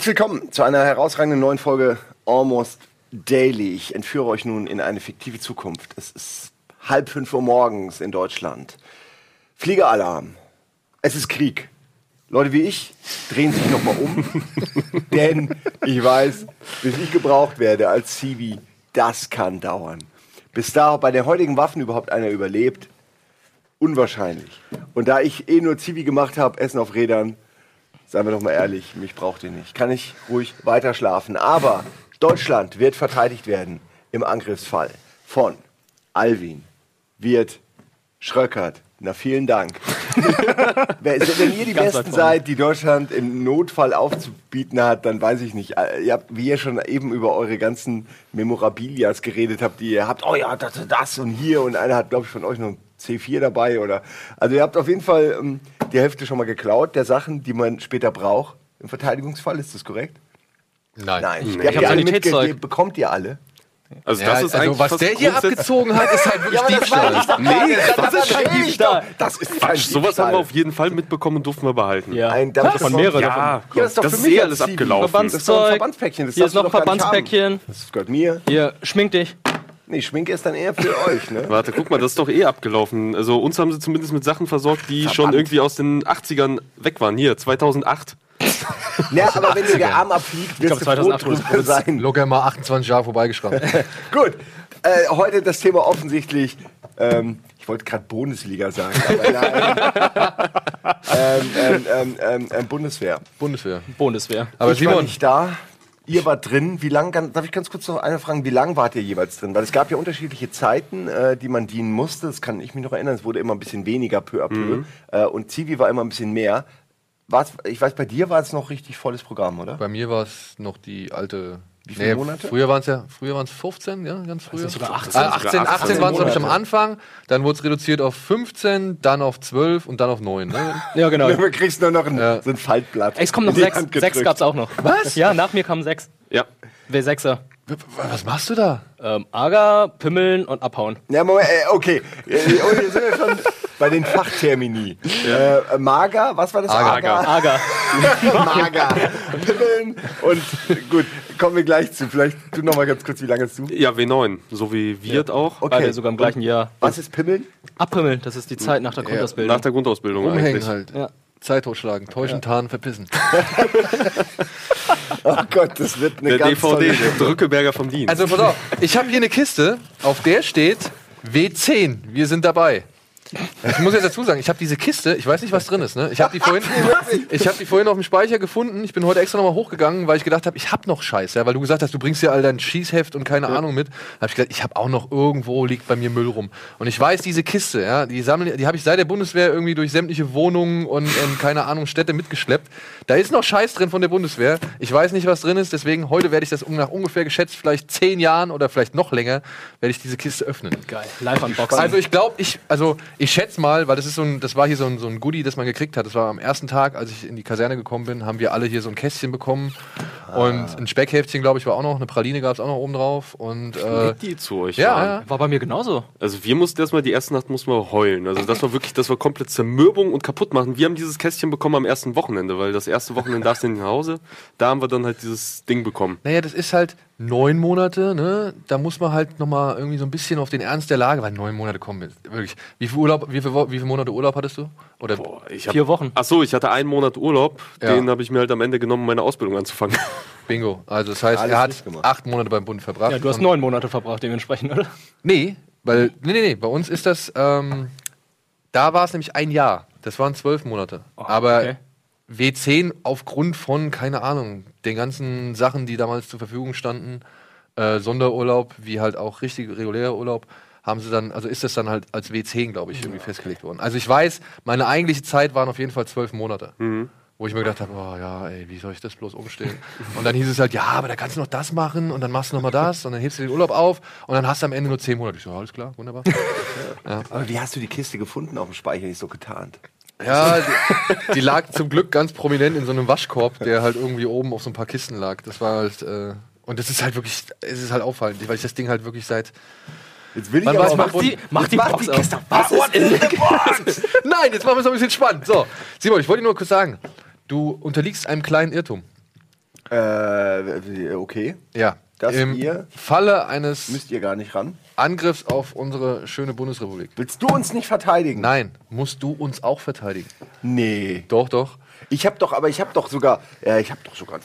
Herzlich willkommen zu einer herausragenden neuen Folge Almost Daily. Ich entführe euch nun in eine fiktive Zukunft. Es ist halb fünf Uhr morgens in Deutschland. Fliegeralarm. Es ist Krieg. Leute wie ich drehen sich nochmal um, denn ich weiß, bis ich gebraucht werde als Civi, das kann dauern. Bis da bei den heutigen Waffen überhaupt einer überlebt, unwahrscheinlich. Und da ich eh nur Zivi gemacht habe, Essen auf Rädern, seien wir doch mal ehrlich, mich braucht ihr nicht. Kann ich ruhig weiter schlafen. Aber Deutschland wird verteidigt werden im Angriffsfall von Alwin, Wirt, Schröckert. Na, vielen Dank. Wenn wenn ihr die Ganz Besten seid, die Deutschland im Notfall aufzubieten hat, dann weiß ich nicht. Äh, Ihr habt, wie ihr schon eben über eure ganzen Memorabilias geredet habt, die ihr habt, oh ja, das, das und hier und einer hat, glaube ich, von euch noch ein C4 dabei oder. Also ihr habt auf jeden Fall ähm, die Hälfte schon mal geklaut der Sachen, die man später braucht. Im Verteidigungsfall, ist das korrekt? Nein. Nein. Ich Ihr habt hab die alle Sanitätszeug. mitge- Bekommt ihr alle? Also Ja, das ist also was der hier abgezogen hat, ist halt wirklich Diebstahl. Nee, das ist kein Diebstahl. Das ist Quatsch, sowas haben wir auf jeden Fall mitbekommen und durften wir behalten. Ja. Ein, damit Von das- mehreren Ja, davon. Ja, das ist doch das für ist mich eh alles abgelaufen. Das ist Verbandspäckchen. Das Hier ist noch ein Verbandspäckchen. Das gehört mir. Hier, schmink dich. Nee, Schminke ist dann eher für euch, ne? Warte, guck mal, das ist doch eh abgelaufen. Also uns haben sie zumindest mit Sachen versorgt, die schon Verdammt. irgendwie aus den 80ern weg waren. Hier, 2008. Ja, aber wenn dir der Arm abfliegt, 2008 wurde es drüber sein. Locker mal 28 Jahre vorbeigeschraubt. Gut, äh, heute das Thema offensichtlich, ähm, ich wollte gerade Bundesliga sagen, aber nein. ähm, ähm, ähm, ähm, ähm, Bundeswehr. Bundeswehr. Bundeswehr. Aber ich war Simon, nicht da. Ihr wart drin. Wie lang, ganz- darf ich ganz kurz noch eine fragen, wie lang wart ihr jeweils drin? Weil es gab ja unterschiedliche Zeiten, äh, die man dienen musste. Das kann ich mich noch erinnern. Es wurde immer ein bisschen weniger peu à peu. Äh, und Zivi war immer ein bisschen mehr. War's, ich weiß, bei dir war es noch richtig volles Programm, oder? bei mir war es noch die alte. Wie viele Monate? Früher waren es ja, früher waren es 15, ja, ganz früher. nicht sogar 18? Ah, 18, 18 waren es, glaube ich, am. Anfang. Dann wurde es reduziert auf 15, dann auf 12 und dann auf 9. Ne? Ja, genau. Du kriegst nur noch ein, Ja. so ein Faltblatt. Es kommen noch in die sechs. Hand Sechs gedrückt. gab's auch noch. Was? Ja, nach mir kamen sechs. Ja. W6er. W- Was machst du da? Ähm, Ager, Pimmeln und Abhauen. Ja, Moment, äh, okay. Äh, Und hier sind wir schon bei den Fachtermini. Äh, Mager, was war das? Ager. Ager. Mager. Pimmeln und gut, kommen wir gleich zu. Vielleicht du noch mal ganz kurz, wie lange hast du? Ja, W9, so wie Wirt auch. Beide sogar im gleichen Jahr. Was ist Pimmeln? Abpimmeln, das ist die Zeit nach der Grundausbildung. Nach der Grundausbildung Umhängen eigentlich. halt. Ja. Zeit totschlagen, täuschen, tarnen, verpissen. Oh Gott, das wird eine Der ganz DVD, tolle der Drückeberger vom Dienst. Also pass auf, ich habe hier eine Kiste, auf der steht W10. Wir sind dabei. Ich muss jetzt dazu sagen, ich habe diese Kiste, ich weiß nicht, was drin ist. Ne? Ich habe die, vorhin- ich hab die vorhin auf dem Speicher gefunden. Ich bin heute extra nochmal hochgegangen, weil ich gedacht habe, ich habe noch Scheiß. Ja? Weil du gesagt hast, du bringst ja all dein Schießheft und keine Ahnung mit. Da habe ich gedacht, ich habe auch noch irgendwo liegt bei mir Müll rum. Und ich weiß, diese Kiste, ja, die, sammeln- die habe ich seit der Bundeswehr irgendwie durch sämtliche Wohnungen und, und keine Ahnung, Städte mitgeschleppt. Da ist noch Scheiß drin von der Bundeswehr. Ich weiß nicht, was drin ist. Deswegen heute werde ich das nach ungefähr geschätzt vielleicht zehn Jahren oder vielleicht noch länger, werde ich diese Kiste öffnen. Geil. Live-Unboxing. Also ich glaube, ich, also ich schätze mal, weil das ist so ein, das war hier so ein, so ein Goodie, das man gekriegt hat. Das war am ersten Tag, als ich in die Kaserne gekommen bin, haben wir alle hier so ein Kästchen bekommen und ein Speckheftchen, glaube ich, war auch noch, eine Praline gab es auch noch oben drauf und äh, die zu euch ja, ja. War bei mir genauso. Also wir mussten erstmal, die erste Nacht mussten wir heulen. Also das war wirklich, das war komplett Zermürbung und kaputt machen. Wir haben dieses Kästchen bekommen am ersten Wochenende, weil das erste Wochenende darfst du nicht nach Hause. Da haben wir dann halt dieses Ding bekommen. Naja, das ist halt neun Monate, ne? Da muss man halt nochmal irgendwie so ein bisschen auf den Ernst der Lage, weil neun Monate kommen jetzt wirklich. Wie viel Urlaub, wie viel, wie viele Monate Urlaub hattest du? Oder Boah, ich hab, Vier Wochen. Ach so, ich hatte einen Monat Urlaub. Ja. Den habe ich mir halt am Ende genommen, um meine Ausbildung anzufangen. Bingo. Also das heißt, Alles er hat acht Monate beim Bund verbracht. Ja, du hast neun Monate verbracht dementsprechend, oder? Nee, weil, nee, nee, nee, bei uns ist das, ähm, da war es nämlich ein Jahr. Das waren zwölf Monate. Aber okay. W10 aufgrund von, keine Ahnung, den ganzen Sachen, die damals zur Verfügung standen, äh, Sonderurlaub, wie halt auch richtig regulärer Urlaub, haben sie dann, also ist das dann halt als W10, glaube ich, irgendwie festgelegt worden. Also ich weiß, meine eigentliche Zeit waren auf jeden Fall zwölf Monate. Wo ich mir gedacht habe, oh ja, ey, wie soll ich das bloß umstellen? Und dann hieß es halt, ja, aber da kannst du noch das machen und dann machst du noch mal das und dann hebst du den Urlaub auf und dann hast du am Ende nur zehn Monate. Ich so, alles klar, wunderbar. Aber wie hast du die Kiste gefunden auf dem Speicher, nicht so getarnt? Ja, die, die lag zum Glück ganz prominent in so einem Waschkorb, der halt irgendwie oben auf so ein paar Kisten lag. Das war halt, äh, und das ist halt wirklich, es ist halt auffallend, weil ich das Ding halt wirklich seit. Jetzt will ich Wann aber weiß man, wo- Die, mach die Mach die. Kiste. Was ist in Box? Nein, jetzt machen wir es noch ein bisschen spannend. So, Simon, ich wollte dir nur kurz sagen, du unterliegst einem kleinen Irrtum. Äh, okay. Ja. Das Im ihr- Falle eines Müsst ihr gar nicht ran. Angriffs auf unsere schöne Bundesrepublik. Willst du uns nicht verteidigen? Nein, musst du uns auch verteidigen. Nee. Doch, doch. Ich habe doch, aber ich habe doch sogar, äh, ich habe doch sogar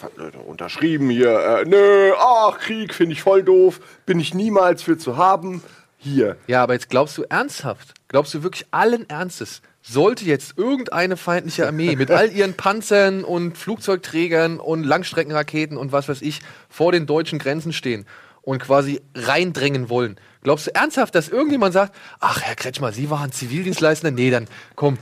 unterschrieben hier. Äh, nö, ach, Krieg finde ich voll doof. Bin ich niemals für zu haben. Hier. Ja, aber jetzt glaubst du ernsthaft? Glaubst du wirklich allen Ernstes? Sollte jetzt irgendeine feindliche Armee mit all ihren Panzern und Flugzeugträgern und Langstreckenraketen und was weiß ich vor den deutschen Grenzen stehen und quasi reindrängen wollen, glaubst du ernsthaft, dass irgendjemand sagt, ach Herr Kretschmer, Sie waren Zivildienstleistender? Nee, dann komm,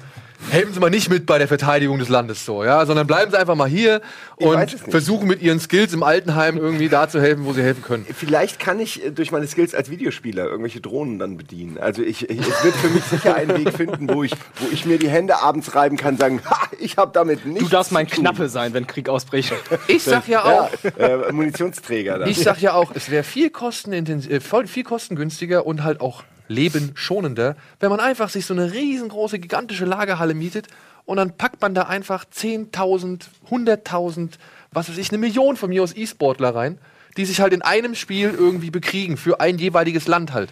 helfen Sie mal nicht mit bei der Verteidigung des Landes so, ja, sondern bleiben Sie einfach mal hier Ich und versuchen mit Ihren Skills im Altenheim irgendwie da zu helfen, wo Sie helfen können. Vielleicht kann ich äh, durch meine Skills als Videospieler irgendwelche Drohnen dann bedienen. Also ich, ich es wird für mich sicher einen Weg finden, wo ich, wo ich mir die Hände abends reiben kann, sagen, ha, ich habe damit nichts Du darfst mein zu tun. Knappe sein, wenn Krieg ausbricht. Ich sag ja auch, Ja, äh, Munitionsträger dann. Ich sag ja auch, es wäre viel, kostenintensiv- äh, viel kostengünstiger und halt auch lebenschonender, wenn man einfach sich so eine riesengroße, gigantische Lagerhalle mietet und dann packt man da einfach 10.000, 100.000, was weiß ich, eine Million von mir aus E-Sportler rein, die sich halt in einem Spiel irgendwie bekriegen, für ein jeweiliges Land halt.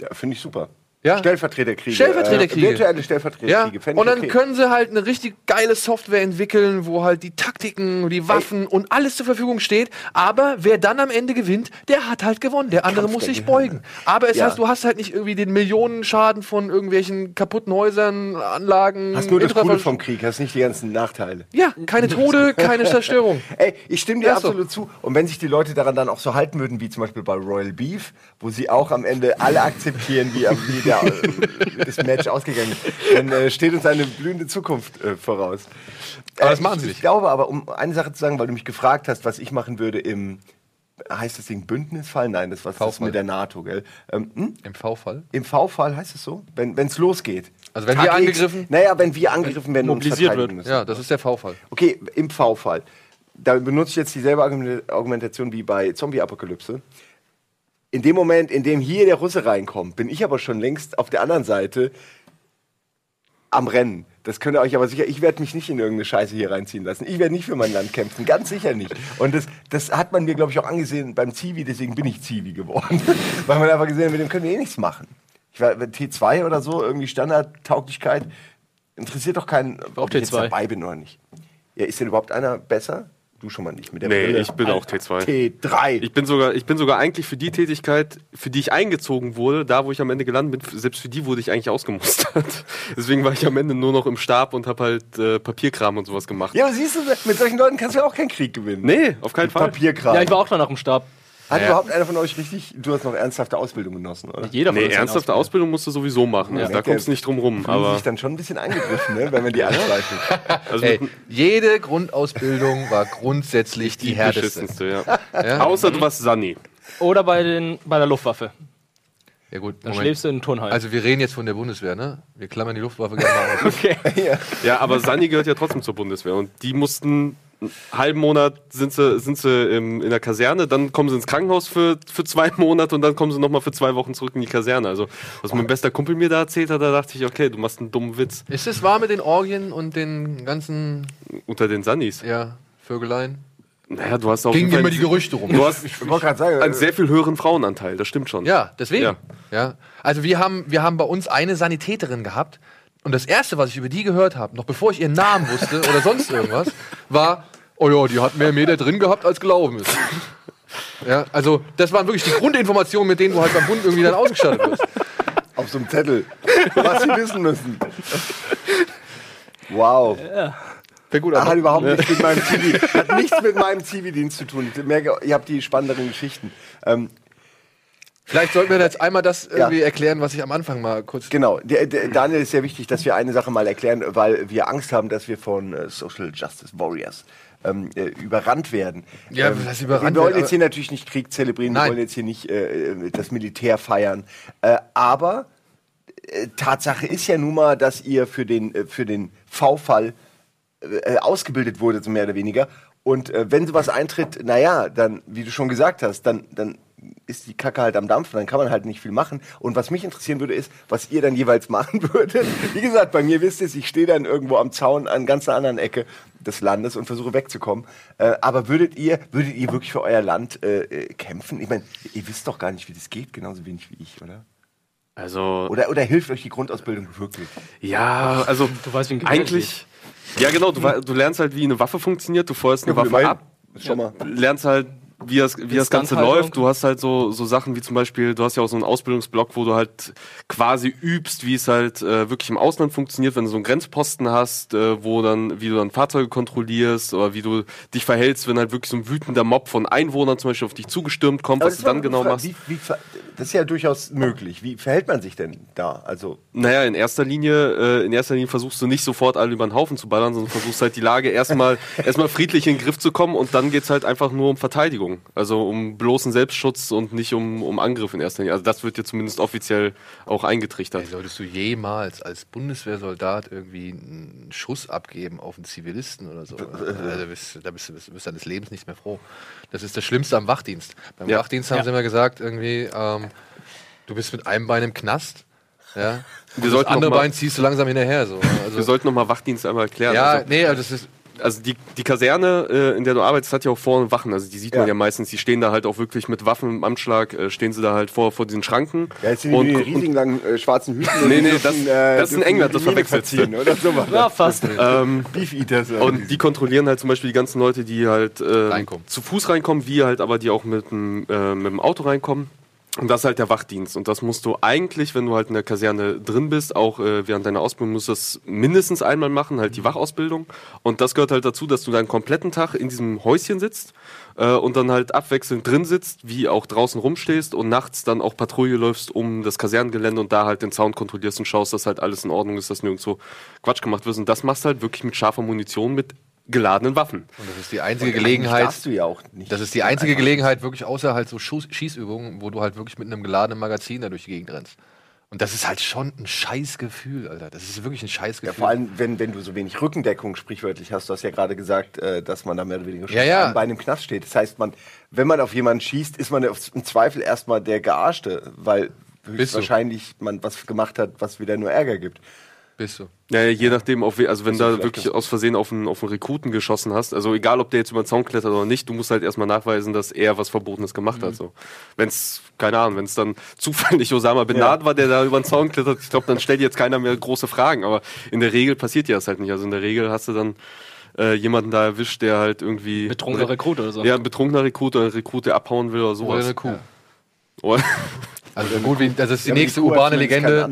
Ja, Finde ich super. Ja. Stellvertreterkriege. Stellvertreterkriege. Äh, virtuelle Ja, Stellvertreterkriege. ich und dann okay. können sie halt eine richtig geile Software entwickeln, wo halt die Taktiken, die Waffen und alles zur Verfügung steht. Aber wer dann am Ende gewinnt, der hat halt gewonnen. Der andere Kampf muss der sich Gehirne. beugen. Aber es Ja. heißt, du hast halt nicht irgendwie den Millionenschaden von irgendwelchen kaputten Häusern, Anlagen. Hast nur das Coole vom Krieg, hast nicht die ganzen Nachteile. Ja, keine Tode, keine Zerstörung. Ey, ich stimme dir Ja, ist so. absolut zu. Und wenn sich die Leute daran dann auch so halten würden, wie zum Beispiel bei Royal Beef, wo sie auch am Ende alle akzeptieren, wie, wie der, äh, das Match ausgegangen ist, dann äh, steht uns eine blühende Zukunft äh, voraus. Aber das Äh, machen ich, sie Ich nicht. glaube aber, um eine Sache zu sagen, weil du mich gefragt hast, was ich machen würde im, heißt das Ding Bündnisfall? Nein, das war das mit der NATO, gell? Ähm, hm? Im V-Fall. Im V-Fall heißt es so? Wenn es losgeht. Also wenn wir Tag X, angegriffen- Naja, wenn wir angegriffen werden und Mobilisiert verteidigen wird. müssen. Ja, das ist der V-Fall. Okay, im V-Fall. Da benutze ich jetzt dieselbe Argument- Argumentation wie bei Zombie-Apokalypse. In dem Moment, in dem hier der Russe reinkommt, bin ich aber schon längst auf der anderen Seite am Rennen. Das könnt ihr euch aber sicher, ich werde mich nicht in irgendeine Scheiße hier reinziehen lassen. Ich werde nicht für mein Land kämpfen, ganz sicher nicht. Und das, das hat man mir, glaube ich, auch angesehen beim Zivi, deswegen bin ich Zivi geworden. Weil man einfach gesehen hat, mit dem können wir eh nichts machen. Ich war T2 oder so, irgendwie Standardtauglichkeit, interessiert doch keinen, ob ich jetzt T2. dabei bin oder nicht. Ja, ist denn überhaupt einer besser? Du schon mal nicht mit der Nee, Brille. ich bin auch T2. T3. Ich bin sogar, ich bin sogar eigentlich für die Tätigkeit, für die ich eingezogen wurde, da wo ich am Ende gelandet bin, selbst für die wurde ich eigentlich ausgemustert. Deswegen war ich am Ende nur noch im Stab und habe halt äh, Papierkram und sowas gemacht. ja, aber siehst du, mit solchen Leuten kannst du ja auch keinen Krieg gewinnen. Nee, auf keinen Fall. Papierkram. Ja, ich war auch danach im Stab. Hat Ja. überhaupt einer von euch richtig, du hast noch ernsthafte Ausbildung genossen, oder? Jeder von Nee, ernsthafte Ausbildung musst du sowieso machen. Also da kommst du nicht drum rum. Fühlen Aber sich dann schon ein bisschen angegriffen, ne, wenn man die anzweifelt. also Ey, jede Grundausbildung war grundsätzlich die, die härteste. beschissenste, ja. Außer du warst Sunny. Oder bei, den, bei der Luftwaffe. Ja gut, Dann Moment. schläfst du in Turnhalm. Also wir reden jetzt von der Bundeswehr, ne? Wir klammern die Luftwaffe gerne mal aus. okay. Ja, aber Sunny gehört ja trotzdem zur Bundeswehr. Und die mussten halben Monat sind sie, sind sie im, in der Kaserne, dann kommen sie ins Krankenhaus für, für zwei Monate und dann kommen sie nochmal für zwei Wochen zurück in die Kaserne. Also, was mein bester Kumpel mir da erzählt hat, da dachte ich, okay, du machst einen dummen Witz Ist es wahr mit den Orgien und den ganzen unter den Sunnys. ja, Vögeleien? Naja, du hast auf Gingen immer die Gerüchte rum. Du hast Ich wollte gerade sagen, einen sehr viel höheren Frauenanteil, das stimmt schon. Ja, deswegen. Ja. Ja. Also wir haben, wir haben bei uns eine Sanitäterin gehabt und das erste, was ich über die gehört habe, noch bevor ich ihren Namen wusste oder sonst irgendwas, war, oh ja, die hat mehr Meter drin gehabt, als gelaufen ist. Ja, also das waren wirklich die Grundinformationen, mit denen du halt beim Bund irgendwie dann ausgestattet wirst. auf so einem Zettel, was sie wissen müssen. Wow. Fängt gut Hat an. überhaupt nichts mit meinem Zivi, hat nichts mit meinem Zivildienst zu tun. Ich merke, ihr habt die spannenderen Geschichten. Ähm, Vielleicht sollten wir jetzt einmal das irgendwie Ja. erklären, was ich am Anfang mal kurz. Genau, der, der, Daniel ist sehr wichtig, dass wir eine Sache mal erklären, weil wir Angst haben, dass wir von äh, Social Justice Warriors ähm, äh, überrannt werden. Ja, ähm, was überrannt wir wollen jetzt hier natürlich nicht Krieg zelebrieren, wir Nein. wollen jetzt hier nicht äh, äh, das Militär feiern, äh, aber äh, Tatsache ist ja nun mal, dass ihr für den, äh, für den V-Fall ausgebildet wurde, so mehr oder weniger. Und wenn sowas eintritt, naja, dann, wie du schon gesagt hast, dann, dann ist die Kacke halt am Dampfen, dann kann man halt nicht viel machen. Und was mich interessieren würde, ist, was ihr dann jeweils machen würdet. Wie gesagt, bei mir wisst ihr es, ich stehe dann irgendwo am Zaun an ganz einer anderen Ecke des Landes und versuche wegzukommen. Äh, aber würdet ihr, würdet ihr wirklich für euer Land äh, äh, kämpfen? Ich meine, ihr wisst doch gar nicht, wie das geht, genauso wenig wie ich, oder? Also, Oder, oder hilft euch die Grundausbildung wirklich? ja, also Du weißt, wie ein eigentlich. Ja, genau, du, du lernst halt, wie eine Waffe funktioniert, du feuerst eine Ja, Waffe ab, Schon mal. lernst halt, wie das, wie das Ganze läuft. Du hast halt so, so Sachen wie zum Beispiel, du hast ja auch so einen Ausbildungsblock, wo du halt quasi übst, wie es halt äh, wirklich im Ausland funktioniert, wenn du so einen Grenzposten hast, äh, wo dann, wie du dann Fahrzeuge kontrollierst oder wie du dich verhältst, wenn halt wirklich so ein wütender Mob von Einwohnern zum Beispiel auf dich zugestürmt kommt, was das du dann genau machst. Wie, wie, das ist ja durchaus möglich. Wie verhält man sich denn da? Also, Naja, in erster Linie, äh, in erster Linie versuchst du nicht sofort alle über den Haufen zu ballern, sondern versuchst halt die Lage erstmal erstmal friedlich in den Griff zu kommen und dann geht's halt einfach nur um Verteidigung. Also um bloßen Selbstschutz und nicht um, um Angriff in erster Linie. Also das wird dir zumindest offiziell auch eingetrichtert. Ey, solltest du jemals als Bundeswehrsoldat irgendwie einen Schuss abgeben auf einen Zivilisten oder so? Also, da bist, da bist du bist, bist deines Lebens nicht mehr froh. Das ist das Schlimmste am Wachdienst. Beim Ja. Wachdienst haben Ja. sie immer gesagt, irgendwie, ähm, du bist mit einem Bein im Knast. Ja? Und das andere mal- Bein ziehst du langsam hinterher. So. Wir Also, sollten nochmal Wachdienst einmal erklären. ja, also, nee, aber das ist. Also die, die Kaserne, äh, in der du arbeitest, hat ja auch vorne Wachen. Also die sieht man Ja. ja meistens. Die stehen da halt auch wirklich mit Waffen im Anschlag, äh, stehen sie da halt vor, vor diesen Schranken. ja, jetzt sind und, die und, riesigen langen äh, schwarzen Hüten. Nee, nee, dürfen, das- das ist Engländer, die das du. verziehen, Oder. Ja, fast. ähm, Beef Eaters. Und die kontrollieren halt zum Beispiel die ganzen Leute, die halt äh, Reinkommen. zu Fuß reinkommen, wie halt aber die auch mit äh, mit dem Auto reinkommen. Und das ist halt der Wachdienst. Und das musst du eigentlich, wenn du halt in der Kaserne drin bist, auch äh, während deiner Ausbildung, musst du das mindestens einmal machen, halt die Wachausbildung. Und das gehört halt dazu, dass du deinen kompletten Tag in diesem Häuschen sitzt äh, und dann halt abwechselnd drin sitzt, wie auch draußen rumstehst und nachts dann auch Patrouille läufst um das Kasernengelände und da halt den Sound kontrollierst und schaust, dass halt alles in Ordnung ist, dass nirgendwo Quatsch gemacht wird. Und das machst du halt wirklich mit scharfer Munition, mit geladenen Waffen. Und das ist die einzige Gelegenheit. darfst du ja auch nicht. Das ist die einzige Gelegenheit, wirklich außer halt so Schuss, Schießübungen, wo du halt wirklich mit einem geladenen Magazin da durch die Gegend rennst. Und das ist halt schon ein Scheißgefühl, Alter. Das ist wirklich ein Ja, Scheißgefühl. vor allem, wenn, wenn du so wenig Rückendeckung sprichwörtlich hast. Du hast ja gerade gesagt, äh, dass man da mehr oder weniger schon Ja, ja. am Bein im Knast steht. Das heißt, man, wenn man auf jemanden schießt, ist man auf- im Zweifel erstmal der Gearschte, weil wahrscheinlich man was gemacht hat, was wieder nur Ärger gibt. Bist du. Ja, je nachdem, auf also wenn Also da wirklich aus Versehen auf einen, auf einen Rekruten geschossen hast, also egal, ob der jetzt über den Zaun klettert oder nicht, du musst halt erstmal nachweisen, dass er was Verbotenes gemacht Mhm. hat. So. Wenn es, keine Ahnung, wenn es dann zufällig Osama Bin Laden war, der da über den Zaun klettert, ich glaube, dann stellt jetzt keiner mehr große Fragen. Aber in der Regel passiert ja das halt nicht. Also in der Regel hast du dann äh, jemanden da erwischt, der halt irgendwie... Betrunkener Rekrut oder so. Ja, ein betrunkener Rekrut oder ein Rekrut, der abhauen will oder Oder sowas. eine Kuh. Oder- Also gut, wie, das ist die Ja, nächste urbane Legende.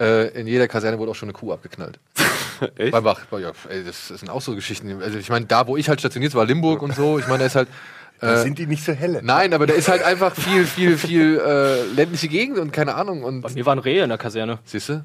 Äh, in jeder Kaserne wurde auch schon eine Kuh abgeknallt. Echt? Bei Bach. Ja, ey, das, das sind auch so Geschichten. Also ich meine, da wo ich halt stationiert war, Limburg und so, ich meine, da ist halt. Da Äh, sind die nicht so helle. nein, aber da ist halt einfach viel, viel, viel äh, ländliche Gegend und keine Ahnung. Und Bei mir waren Rehe in der Kaserne. Siehst du?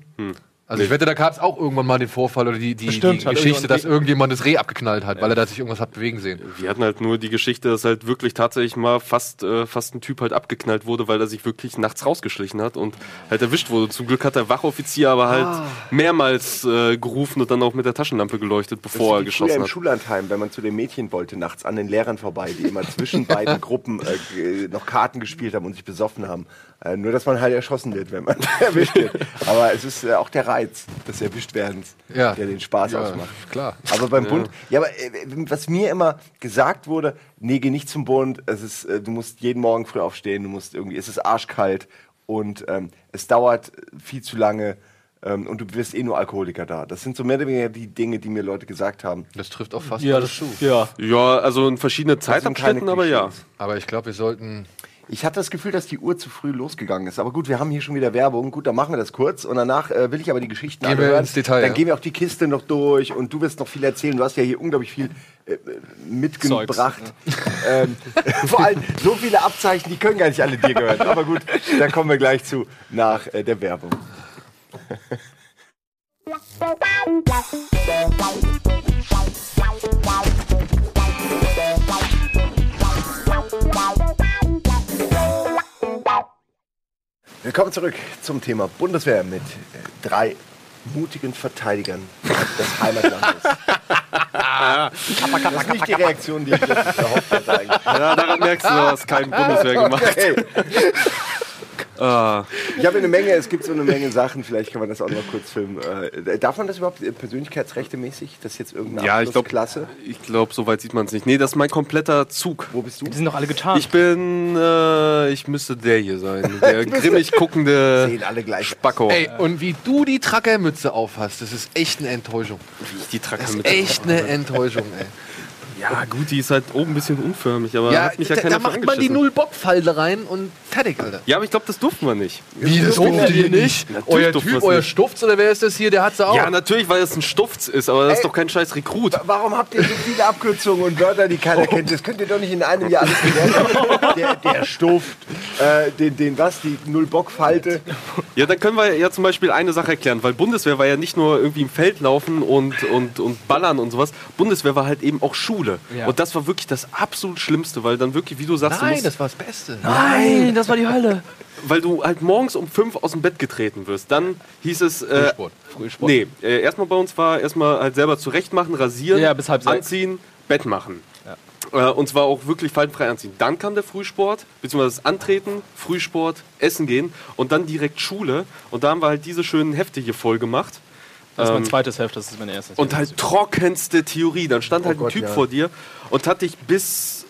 Also ich wette, da gab es auch irgendwann mal den Vorfall oder die, die, die Bestimmt, hat Geschichte, dass irgendjemand das Reh abgeknallt hat, weil er da sich irgendwas hat bewegen sehen. Wir hatten halt nur die Geschichte, dass halt wirklich tatsächlich mal fast, äh, fast ein Typ halt abgeknallt wurde, weil er sich wirklich nachts rausgeschlichen hat und halt erwischt wurde. Zum Glück hat der Wachoffizier aber halt Ah. mehrmals äh, gerufen und dann auch mit der Taschenlampe geleuchtet, Das bevor er geschossen im hat. Schullandheim, wenn man zu den Mädchen wollte, nachts an den Lehrern vorbei, die immer zwischen beiden Gruppen äh, noch Karten gespielt haben und sich besoffen haben. Äh, nur, dass man halt erschossen wird, wenn man erwischt wird. Aber es ist äh, auch der Reiz des Erwischtwerdens, Ja. der den Spaß Ja, ausmacht. klar. Aber beim Bund, ja, aber äh, was mir immer gesagt wurde, nee, geh nicht zum Bund, es ist, äh, du musst jeden Morgen früh aufstehen, du musst irgendwie, es ist arschkalt und ähm, es dauert viel zu lange ähm, und du wirst eh nur Alkoholiker da. Das sind so mehr oder weniger die Dinge, die mir Leute gesagt haben. Das trifft auch fast Ja, alles das zu. Ja. Ja, also in verschiedenen Zeitabschnitten, aber ja. Aber ich glaube, wir sollten. Ich hatte das Gefühl, dass die Uhr zu früh losgegangen ist. Aber gut, wir haben hier schon wieder Werbung. Gut, dann machen wir das kurz. Und danach äh, will ich aber die Geschichten Gehen alle wir hören. ins Detail, Dann ja. gehen wir auch die Kiste noch durch und du wirst noch viel erzählen. Du hast ja hier unglaublich viel äh, mitgebracht. Ähm, vor allem so viele Abzeichen, die können gar nicht alle dir gehören. Aber gut, da kommen wir gleich zu nach äh, der Werbung. Willkommen zurück zum Thema Bundeswehr mit äh, drei mutigen Verteidigern des Heimatlandes. das ist nicht die Reaktion, die ich jetzt erhofft hatte eigentlich. Ja, daran merkst du, du hast keinen Bundeswehr gemacht. Hey. Ah, Ich habe eine Menge, es gibt so eine Menge Sachen, vielleicht kann man das auch noch kurz filmen. Äh, darf man das überhaupt äh, persönlichkeitsrechte mäßig? Das ist jetzt irgendeine ja, ich glaube, Abschlussklasse? ich glaube, so weit sieht man es nicht. Nee, das ist mein kompletter Zug. Wo bist du? Die sind doch alle getan. Ich bin, äh, ich müsste der hier sein. Der grimmig guckende Sehen alle gleich. Spacko. Ey, und wie du die Trackermütze aufhast, das ist echt eine Enttäuschung. die Tracker Das ist echt eine Enttäuschung, ey. Ja, gut, die ist halt oben ein bisschen unförmig, aber Ja, hat mich ja da, keiner da macht man die. Null-Bock-Falte rein und fertig, Alter. Ja, aber ich glaube, das durften wir nicht. Wie, das durftet ihr nicht? Natürlich Euer durften Typ, euer nicht. Stufz oder wer ist das hier? Der hat sie auch. Ja, natürlich, weil es ein Stufz ist, aber das Ey. ist doch kein scheiß Rekrut. Warum habt ihr so viele Abkürzungen und Wörter, die keiner kennt? Das könnt ihr doch nicht in einem Jahr alles gelernt haben. Der, der Stuft, äh, den, den was, die Null-Bock-Falte. Ja, dann können wir ja zum Beispiel eine Sache erklären, weil Bundeswehr war ja nicht nur irgendwie im Feld laufen und, und, und ballern und sowas. Bundeswehr war halt eben auch Schule. Ja. Und das war wirklich das absolut Schlimmste, weil dann wirklich, wie du sagst, du Nein, musst, das war das Beste. Nein, das war die Hölle. weil du halt morgens um fünf aus dem Bett getreten wirst. Dann hieß es. Äh, Frühsport. Frühsport. Nee, äh, erstmal bei uns war erstmal halt selber zurechtmachen, rasieren, Ja, bis halb sechs. anziehen, Bett machen. Äh, und zwar auch wirklich faltenfrei anziehen. Dann kam der Frühsport, beziehungsweise das Antreten, Frühsport, Essen gehen und dann direkt Schule. Und da haben wir halt diese schönen Hefte hier voll gemacht. Das ist mein Ähm, zweites Heft, das ist mein erstes. Und halt trockenste Theorie. Dann stand halt Gott, ein Typ ja. vor dir und hat dich bis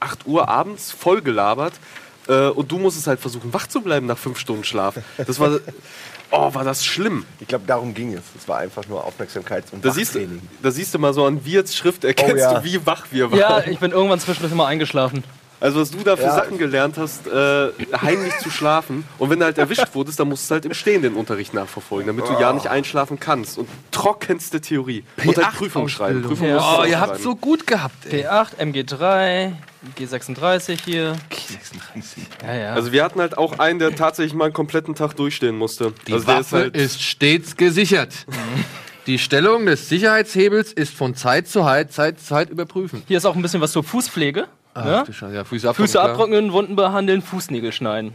8 Uhr abends voll gelabert. Äh, und du musstest halt versuchen, wach zu bleiben nach fünf Stunden Schlaf. Das war. Oh, war das schlimm. Ich glaube, darum ging es. Es war einfach nur Aufmerksamkeits- und Da siehst, da siehst du mal so an Wirts Schrift, erkennst Oh ja. du, wie wach wir waren. ja, ich bin irgendwann zwischendurch immer eingeschlafen. Also was du da für Ja. Sachen gelernt hast, äh, heimlich zu schlafen. Und wenn du halt erwischt wurdest, dann musst du halt im Stehen den Unterricht nachverfolgen, damit du ja nicht einschlafen kannst. Und trockenste Theorie. Und halt Prüfung schreiben. P8-Ausbildung. Prüfung Ja. Oh, ihr habt schreiben. so gut gehabt, ey. P8, MG3, G36 hier. Ja, ja. Also wir hatten halt auch einen, der tatsächlich mal einen kompletten Tag durchstehen musste. Die also Waffe ist, stets gesichert. Die Stellung des Sicherheitshebels ist von Zeit zu Zeit, Zeit, zu Zeit überprüfen. hier ist auch ein bisschen was zur Fußpflege. Ach, ne? ja, Füße abtrocknen. Füße abtrocknen, Wunden behandeln, Fußnägel schneiden.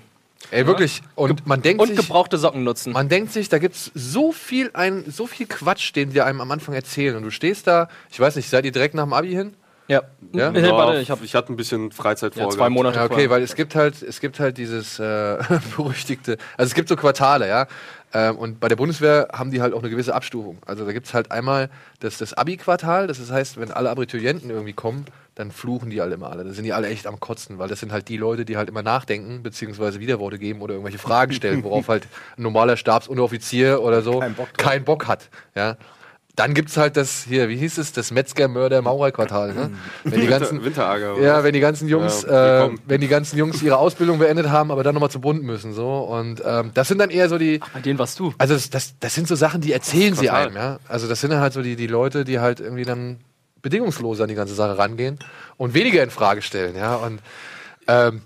Ey, wirklich. Und man denkt Und sich, gebrauchte Socken nutzen. man denkt sich, da gibt's so viel ein, so viel Quatsch, den die einem am Anfang erzählen. Und du stehst da, ich weiß nicht, seid ihr direkt nach dem Abi hin? Ja. Ja? Ja, warte, ich habe ich hatte ein bisschen Freizeit ja, vor. zwei Monate Ja, okay, vorher. weil es gibt halt, es gibt halt dieses äh, berüchtigte, also es gibt so Quartale, ja. Ähm, und bei der Bundeswehr haben die halt auch eine gewisse Abstufung. Also da gibt es halt einmal das, das Abi-Quartal, das heißt, wenn alle Abiturienten irgendwie kommen, dann fluchen die alle immer alle. Da sind die alle echt am Kotzen, weil das sind halt die Leute, die halt immer nachdenken, beziehungsweise Widerworte geben oder irgendwelche Fragen stellen, worauf halt ein normaler Stabsunteroffizier oder so Keinen Bock keinen Bock hat. Ja. Dann gibt es halt das, hier, wie hieß es, das Metzger-Mörder-Maurer-Quartal. Ne? Wenn die ganzen, Winter, Winterager. ja, wenn die ganzen Jungs, Ja, äh, wenn die ganzen Jungs ihre Ausbildung beendet haben, aber dann nochmal zum Bund müssen, so und ähm, das sind dann eher so die, Bei denen warst du. also das, das, das sind so Sachen, die erzählen sie einem, ja. Also das sind dann halt so die, die Leute, die halt irgendwie dann bedingungslos an die ganze Sache rangehen und weniger in Frage stellen, ja. Und ähm,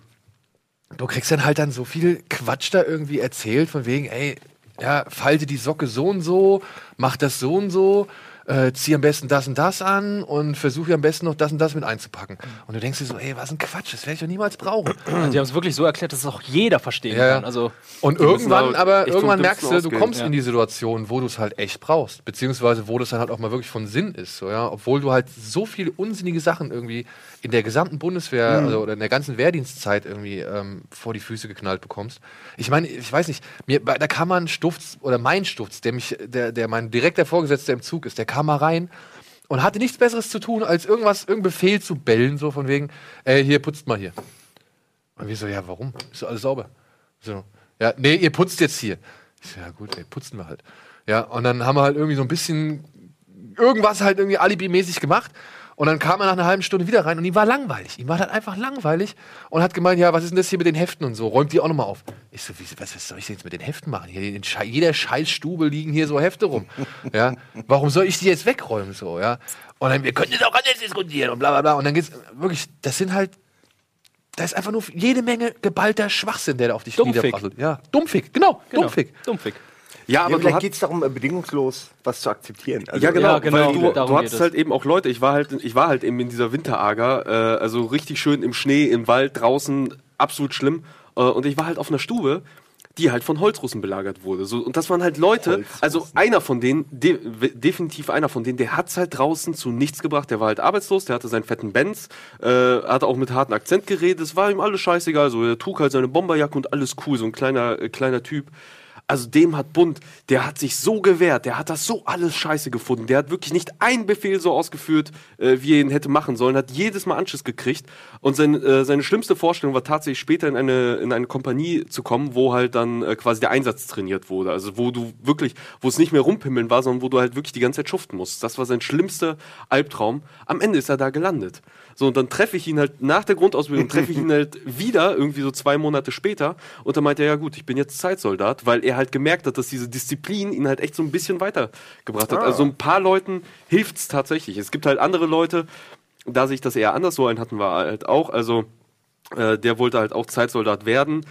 du kriegst dann halt dann so viel Quatsch da irgendwie erzählt, von wegen, ey, ja, falte die Socke so und so, mach das so und so, äh, zieh am besten das und das an und versuche am besten noch das und das mit einzupacken. Und du denkst dir so, ey, was ein Quatsch, das werde ich doch niemals brauchen. Die haben es wirklich so erklärt, dass es auch jeder verstehen Ja, kann. Also, Und irgendwann, aber irgendwann merkst du, du kommst Ja. in die Situation, wo du es halt echt brauchst, beziehungsweise wo das dann halt auch mal wirklich von Sinn ist, so, ja, obwohl du halt so viele unsinnige Sachen irgendwie in der gesamten Bundeswehr also, oder in der ganzen Wehrdienstzeit irgendwie ähm, vor die Füße geknallt bekommst. Ich meine, ich weiß nicht, mir, da mal ein Stufz oder mein Stufz, der mich, der, der mein direkter Vorgesetzter im Zug ist, der kam mal rein und hatte nichts Besseres zu tun, als irgendwas, irgendeinen Befehl zu bellen, so von wegen, äh, hier putzt mal hier. Und wir so, ja, warum? Ist doch alles sauber. So, ja, nee, ihr putzt jetzt hier. Ich so, ja gut, ey, putzen wir halt. Ja, und dann haben wir halt irgendwie so ein bisschen irgendwas halt irgendwie alibimäßig gemacht. Und dann kam er nach einer halben Stunde wieder rein und ihm war langweilig. Ihm war dann einfach langweilig und hat gemeint, ja, was ist denn das hier mit den Heften und so? Räumt die auch nochmal auf. Ich so, wie, was, was soll ich denn jetzt mit den Heften machen? Hier in Schei- jeder Scheißstube liegen hier so Hefte rum. Ja, warum soll ich die jetzt wegräumen so, ja? Und dann, wir können das auch anders diskutieren und bla bla bla. Und dann geht's wirklich, das sind halt da ist einfach nur jede Menge geballter Schwachsinn, der da auf dich niederprasselt. Ja, Dummfick, genau, genau. Dummfick. Dummfick. Ja, Ja, aber du vielleicht geht es darum, äh, bedingungslos was zu akzeptieren. Also, ja, genau, Ja, genau, weil du, du hattest es. halt eben auch Leute, ich war halt, ich war halt eben in dieser Winterager, äh, also richtig schön im Schnee, im Wald, draußen, absolut schlimm. Äh, und ich war halt auf einer Stube, die halt von Holzrussen belagert wurde. So, und das waren halt Leute, also einer von denen, de definitiv einer von denen, der hat's halt draußen zu nichts gebracht. Der war halt arbeitslos, der hatte seinen fetten Benz, äh, hatte auch mit harten Akzent geredet, es war ihm alles scheißegal. So, er trug halt seine Bomberjacke und alles cool, so ein kleiner, äh, kleiner Typ. Also dem hat Bund, der hat sich so gewehrt, der hat das so alles scheiße gefunden. Der hat wirklich nicht einen Befehl so ausgeführt, äh, wie er ihn hätte machen sollen, hat jedes Mal Anschiss gekriegt. Und sein, äh, seine schlimmste Vorstellung war tatsächlich später in eine, in eine Kompanie zu kommen, wo halt dann äh, quasi der Einsatz trainiert wurde. Also wo du wirklich, wo es nicht mehr rumpimmeln war, sondern wo du halt wirklich die ganze Zeit schuften musst. Das war sein schlimmster Albtraum. Am Ende ist er da gelandet. So, und dann treffe ich ihn halt nach der Grundausbildung, treffe ich ihn halt wieder, irgendwie so zwei Monate später. Und dann meinte er, ja gut, ich bin jetzt Zeitsoldat, weil er halt gemerkt hat, dass diese Disziplin ihn halt echt so ein bisschen weitergebracht hat. Also ein paar Leuten hilft's tatsächlich. Es gibt halt andere Leute, da sich das eher anders, so einen hatten wir halt auch. Also äh, der wollte halt auch Zeitsoldat werden.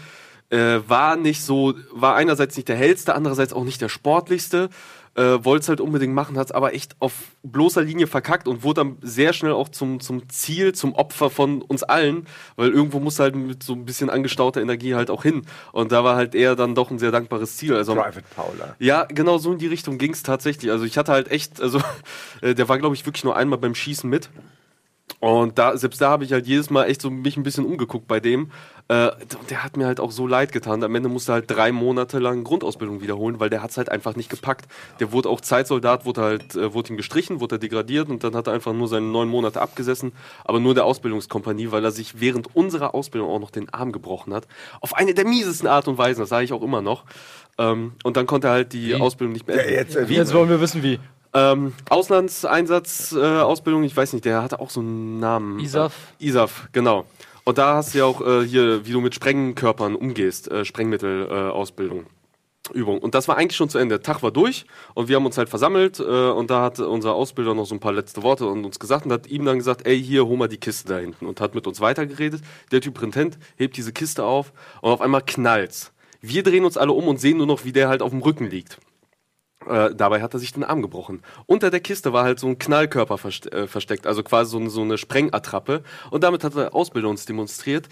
Äh, war nicht so, war einerseits nicht der hellste, andererseits auch nicht der sportlichste äh, wollte es halt unbedingt machen, hat es aber echt auf bloßer Linie verkackt und wurde dann sehr schnell auch zum, zum Ziel, zum Opfer von uns allen, weil irgendwo muss halt mit so ein bisschen angestauter Energie halt auch hin. Und da war halt eher dann doch ein sehr dankbares Ziel. Also, Private Paula. ja, genau so in die Richtung ging es tatsächlich. Also ich hatte halt echt, also äh, der war glaube ich wirklich nur einmal beim Schießen mit. Und da, selbst da habe ich halt jedes Mal echt so mich ein bisschen umgeguckt bei dem. Äh, und der hat mir halt auch so leid getan. Am Ende musste er halt drei Monate lang Grundausbildung wiederholen, weil der hat es halt einfach nicht gepackt. Der wurde auch Zeitsoldat, wurde halt, äh, wurde ihm gestrichen, wurde er degradiert und dann hat er einfach nur seine neun Monate abgesessen, aber nur der Ausbildungskompanie, weil er sich während unserer Ausbildung auch noch den Arm gebrochen hat. Auf eine der miesesten Art und Weisen, das sage ich auch immer noch. Ähm, und dann konnte er halt die Ausbildung nicht mehr. Ja, jetzt, äh, wie? Jetzt wollen wir wissen, wie. Ähm, Auslandseinsatz, äh, ich weiß nicht, der hatte auch so einen Namen. ISAF. Äh, ISAF, genau. Und da hast du ja auch äh, hier, wie du mit Sprengkörpern umgehst, äh, Sprengmittelausbildung. Äh. Übung. Und das war eigentlich schon zu Ende. Der Tag war durch und wir haben uns halt versammelt äh, und da hat unser Ausbilder noch so ein paar letzte Worte und uns gesagt und hat ihm dann gesagt, ey, hier, hol mal die Kiste da hinten und hat mit uns weitergeredet. Der Typ Printent hebt diese Kiste auf und auf einmal knallt's. Wir drehen uns alle um und sehen nur noch, wie der halt auf dem Rücken liegt. Äh, dabei hat er sich den Arm gebrochen. Unter der Kiste war halt so ein Knallkörper äh, versteckt, also quasi so, so eine Sprengattrappe. Und damit hat der Ausbilder uns demonstriert,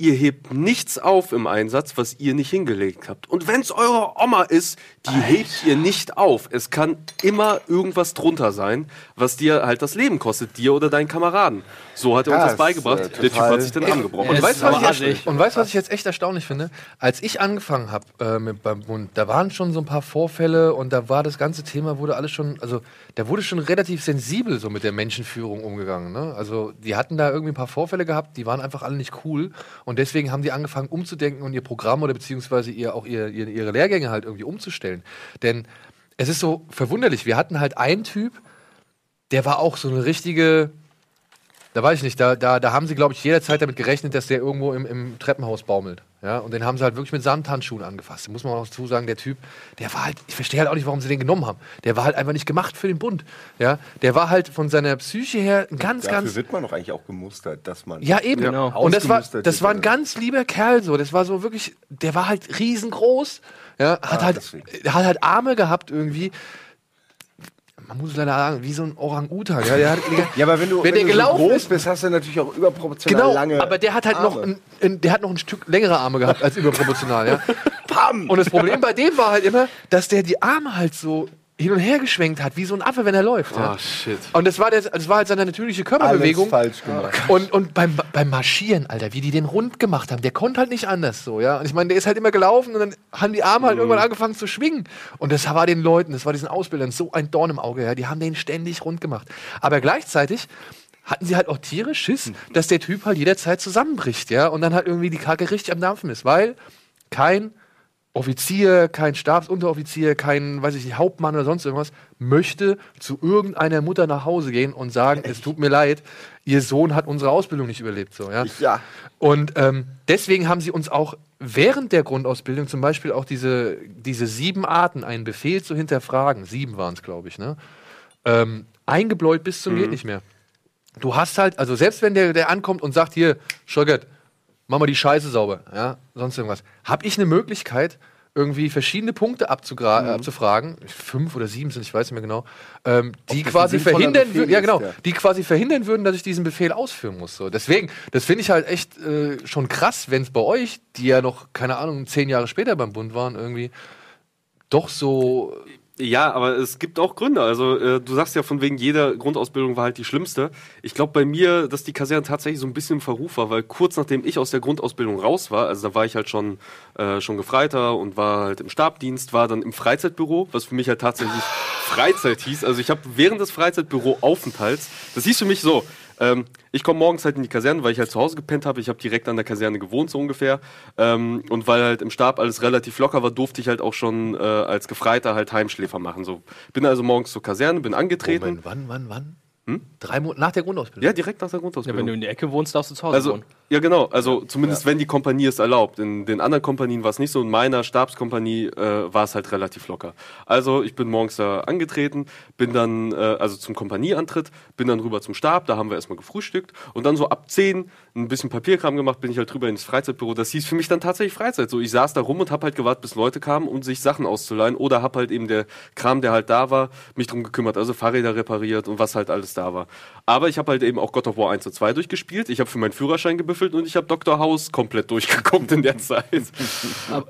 ihr hebt nichts auf im Einsatz, was ihr nicht hingelegt habt. Und wenn's eure Oma ist, die hebt ihr nicht auf. Es kann immer irgendwas drunter sein, was dir halt das Leben kostet, dir oder deinen Kameraden. So hat er uns das ist, beigebracht. äh, der Typ hat sich den Arm gebrochen. Und Es weißt, was ich und weißt was ich jetzt echt erstaunlich finde? Als ich angefangen habe äh, mit beim Bund, da waren schon so ein paar Vorfälle und da war das ganze Thema, wurde alles schon, also da wurde schon relativ sensibel so mit der Menschenführung umgegangen. Ne? Also die hatten da irgendwie ein paar Vorfälle gehabt, die waren einfach alle nicht cool und deswegen haben die angefangen umzudenken und ihr Programm oder beziehungsweise ihr auch ihr, ihre Lehrgänge halt irgendwie umzustellen. Denn es ist so verwunderlich, wir hatten halt einen Typ, der war auch so eine richtige, da weiß ich nicht, da, da, da haben sie, glaube ich, jederzeit damit gerechnet, dass der irgendwo im, im Treppenhaus baumelt. Ja? Und den haben sie halt wirklich mit Samthandschuhen angefasst. Da muss man auch dazu sagen, der Typ, der war halt, ich verstehe halt auch nicht, warum sie den genommen haben. Der war halt einfach nicht gemacht für den Bund. Ja? Der war halt von seiner Psyche her ein ganz, Dafür ganz. wird man doch eigentlich auch gemustert, dass man. Ja, eben. Genau. Und das war, das war ein ganz lieber Kerl so. Das war so wirklich, der war halt riesengroß. Ja, hat, Ah, halt, deswegen. hat halt Arme gehabt irgendwie. Man muss leider sagen, wie so ein Orang-Utan. Ja, der hat, Ja, aber wenn du, wenn der du so groß ist, bist, hast du natürlich auch überproportional Genau, lange. aber der hat halt noch ein, ein, der hat noch ein Stück längere Arme gehabt als überproportional, ja. Pam! Und das Problem bei dem war halt immer, dass der die Arme halt so hin und her geschwenkt hat, wie so ein Affe, wenn er läuft. Ja. Ah, shit. Und das war, der, das war halt seine natürliche Alles Körperbewegung. falsch gemacht. Und, und beim, beim Marschieren, Alter, wie die den rund gemacht haben, der konnte halt nicht anders so, ja. Und ich meine, der ist halt immer gelaufen und dann haben die Arme halt irgendwann angefangen zu schwingen. Und das war den Leuten, das war diesen Ausbildern so ein Dorn im Auge, ja. Die haben den ständig rund gemacht. Aber gleichzeitig hatten sie halt auch Tiere Schiss, dass der Typ halt jederzeit zusammenbricht, ja. Und dann halt irgendwie die Kacke richtig am Dampfen ist, weil kein Offizier, kein Stabsunteroffizier, kein, weiß ich nicht, Hauptmann oder sonst irgendwas, möchte zu irgendeiner Mutter nach Hause gehen und sagen, es tut mir leid, ihr Sohn hat unsere Ausbildung nicht überlebt. So, ja? Ja. Und ähm, deswegen haben sie uns auch während der Grundausbildung zum Beispiel auch diese, diese sieben Arten, einen Befehl zu hinterfragen, sieben waren es, glaube ich, ne? ähm, eingebläut bis zum geht nicht mehr. Du hast halt, also selbst wenn der, der ankommt und sagt, hier, Schockert, mach mal die Scheiße sauber, ja, sonst irgendwas, habe ich eine Möglichkeit, irgendwie verschiedene Punkte abzugra- Mhm. äh, abzufragen, fünf oder sieben sind, ich weiß nicht mehr genau, ähm, die quasi verhindern würden, ja genau, ja. die quasi verhindern würden, dass ich diesen Befehl ausführen muss. So. Deswegen, das finde ich halt echt äh, schon krass, wenn es bei euch, die ja noch, keine Ahnung, zehn Jahre später beim Bund waren, irgendwie doch so Ja, aber es gibt auch Gründe. Also äh, du sagst ja von wegen jeder Grundausbildung war halt die schlimmste. Ich glaube bei mir, dass die Kaserne tatsächlich so ein bisschen im Verruf war, weil kurz nachdem ich aus der Grundausbildung raus war, also da war ich halt schon äh, schon Gefreiter und war halt im Stabdienst, war dann im Freizeitbüro, was für mich halt tatsächlich Freizeit hieß. Also ich habe während des Freizeitbüro-Aufenthalts, das hieß für mich so, ähm, ich komme morgens halt in die Kaserne, weil ich halt zu Hause gepennt habe. Ich habe direkt an der Kaserne gewohnt, so ungefähr. Ähm, und weil halt im Stab alles relativ locker war, durfte ich halt auch schon äh, als Gefreiter halt Heimschläfer machen. So bin also morgens zur Kaserne, bin angetreten. Moment, wann, wann, wann? Drei Monate nach der Grundausbildung. Ja, direkt nach der Ja, Grundausbildung. wenn du in der Ecke wohnst, darfst du zu Hause Also, wohnen. Ja, genau. Also, zumindest wenn die Kompanie es erlaubt. In den anderen Kompanien war es nicht so. In meiner Stabskompanie äh, war es halt relativ locker. Also, ich bin morgens da angetreten, bin dann, äh, also zum Kompanieantritt, bin dann rüber zum Stab. Da haben wir erstmal gefrühstückt. Und dann so ab 10 ein bisschen Papierkram gemacht, bin ich halt drüber ins Freizeitbüro. Das hieß für mich dann tatsächlich Freizeit. So, ich saß da rum und hab halt gewartet, bis Leute kamen, um sich Sachen auszuleihen. Oder hab halt eben der Kram, der halt da war, mich drum gekümmert. Also Fahrräder repariert und was halt alles da war. Aber ich habe halt eben auch God of War 1 und 2 durchgespielt. Ich habe für meinen Führerschein gebüffelt und ich habe Dr. House komplett durchgeguckt in der Zeit.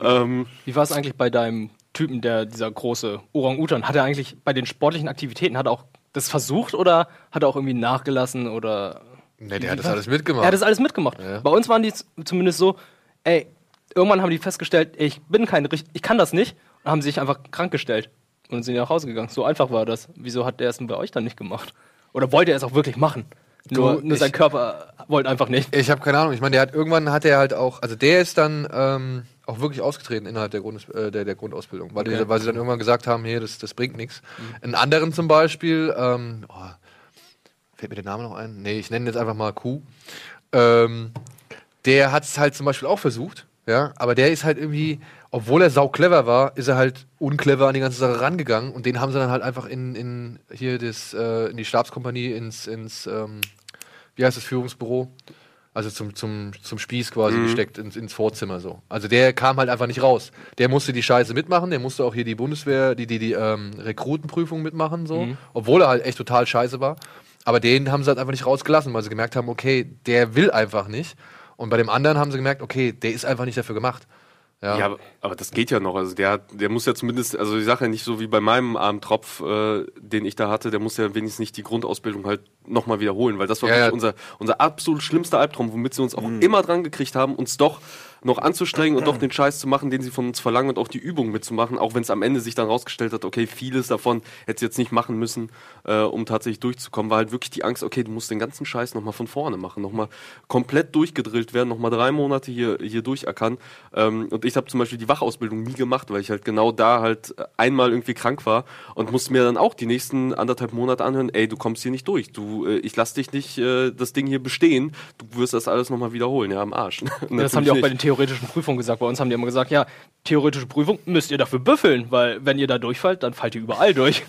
ähm, Wie war es eigentlich bei deinem Typen, der dieser große Orang-Utan? Hat er eigentlich bei den sportlichen Aktivitäten, hat er auch das versucht oder hat er auch irgendwie nachgelassen oder. Nee, der hat das alles mitgemacht. Er hat das alles mitgemacht. Ja. Bei uns waren die zumindest so, ey, irgendwann haben die festgestellt, ey, ich bin kein ich kann das nicht und haben sich einfach krank gestellt und sind nach Hause gegangen. So einfach war das. Wieso hat der es denn bei euch dann nicht gemacht? Oder wollte er es auch wirklich machen? Nur, nur ich- sein Körper wollte einfach nicht. Ich habe keine Ahnung. Ich meine, der hat irgendwann hat er halt auch, also der ist dann ähm, auch wirklich ausgetreten innerhalb der, Grund, äh, der, der Grundausbildung, weil, die, weil sie dann irgendwann gesagt haben, hier, das, das bringt nichts. Einen anderen zum Beispiel, ähm, oh, fällt mir der Name noch ein? Nee, ich nenne jetzt einfach mal Q. Ähm, der hat es halt zum Beispiel auch versucht, ja, aber der ist halt irgendwie, obwohl er sau clever war, ist er halt unclever an die ganze Sache rangegangen und den haben sie dann halt einfach in, in hier das, äh, in die Stabskompanie ins, ins ähm, wie heißt das Führungsbüro? Also zum, zum, zum Spieß quasi gesteckt ins, ins Vorzimmer so. Also der kam halt einfach nicht raus. Der musste die Scheiße mitmachen, der musste auch hier die Bundeswehr, die, die, die ähm, Rekrutenprüfung mitmachen, so, obwohl er halt echt total scheiße war. Aber den haben sie halt einfach nicht rausgelassen, weil sie gemerkt haben, okay, der will einfach nicht. Und bei dem anderen haben sie gemerkt, okay, der ist einfach nicht dafür gemacht. Ja. Ja, aber, das geht ja noch. Also der, der muss ja zumindest, also die Sache nicht so wie bei meinem Armtropf, äh, den ich da hatte, der muss ja wenigstens nicht die Grundausbildung halt nochmal wiederholen, weil das war Ja, ja. unser, unser absolut schlimmster Albtraum, womit sie uns auch immer dran gekriegt haben, uns doch noch anzustrengen und doch den Scheiß zu machen, den sie von uns verlangen und auch die Übungen mitzumachen, auch wenn es am Ende sich dann rausgestellt hat, okay, vieles davon hätte sie jetzt nicht machen müssen, äh, um tatsächlich durchzukommen, war halt wirklich die Angst, okay, du musst den ganzen Scheiß nochmal von vorne machen, nochmal komplett durchgedrillt werden, nochmal drei Monate hier, hier durchackern. Ähm, und ich habe zum Beispiel die Wachausbildung nie gemacht, weil ich halt genau da halt einmal irgendwie krank war und musste mir dann auch die nächsten anderthalb Monate anhören, ey, du kommst hier nicht durch, du, äh, ich lass dich nicht äh, das Ding hier bestehen, du wirst das alles nochmal wiederholen, ja, am Arsch. Ja, das haben die auch bei den theoretischen Prüfungen gesagt. Bei uns haben die immer gesagt, ja, theoretische Prüfung müsst ihr dafür büffeln, weil wenn ihr da durchfallt, dann fallt ihr überall durch.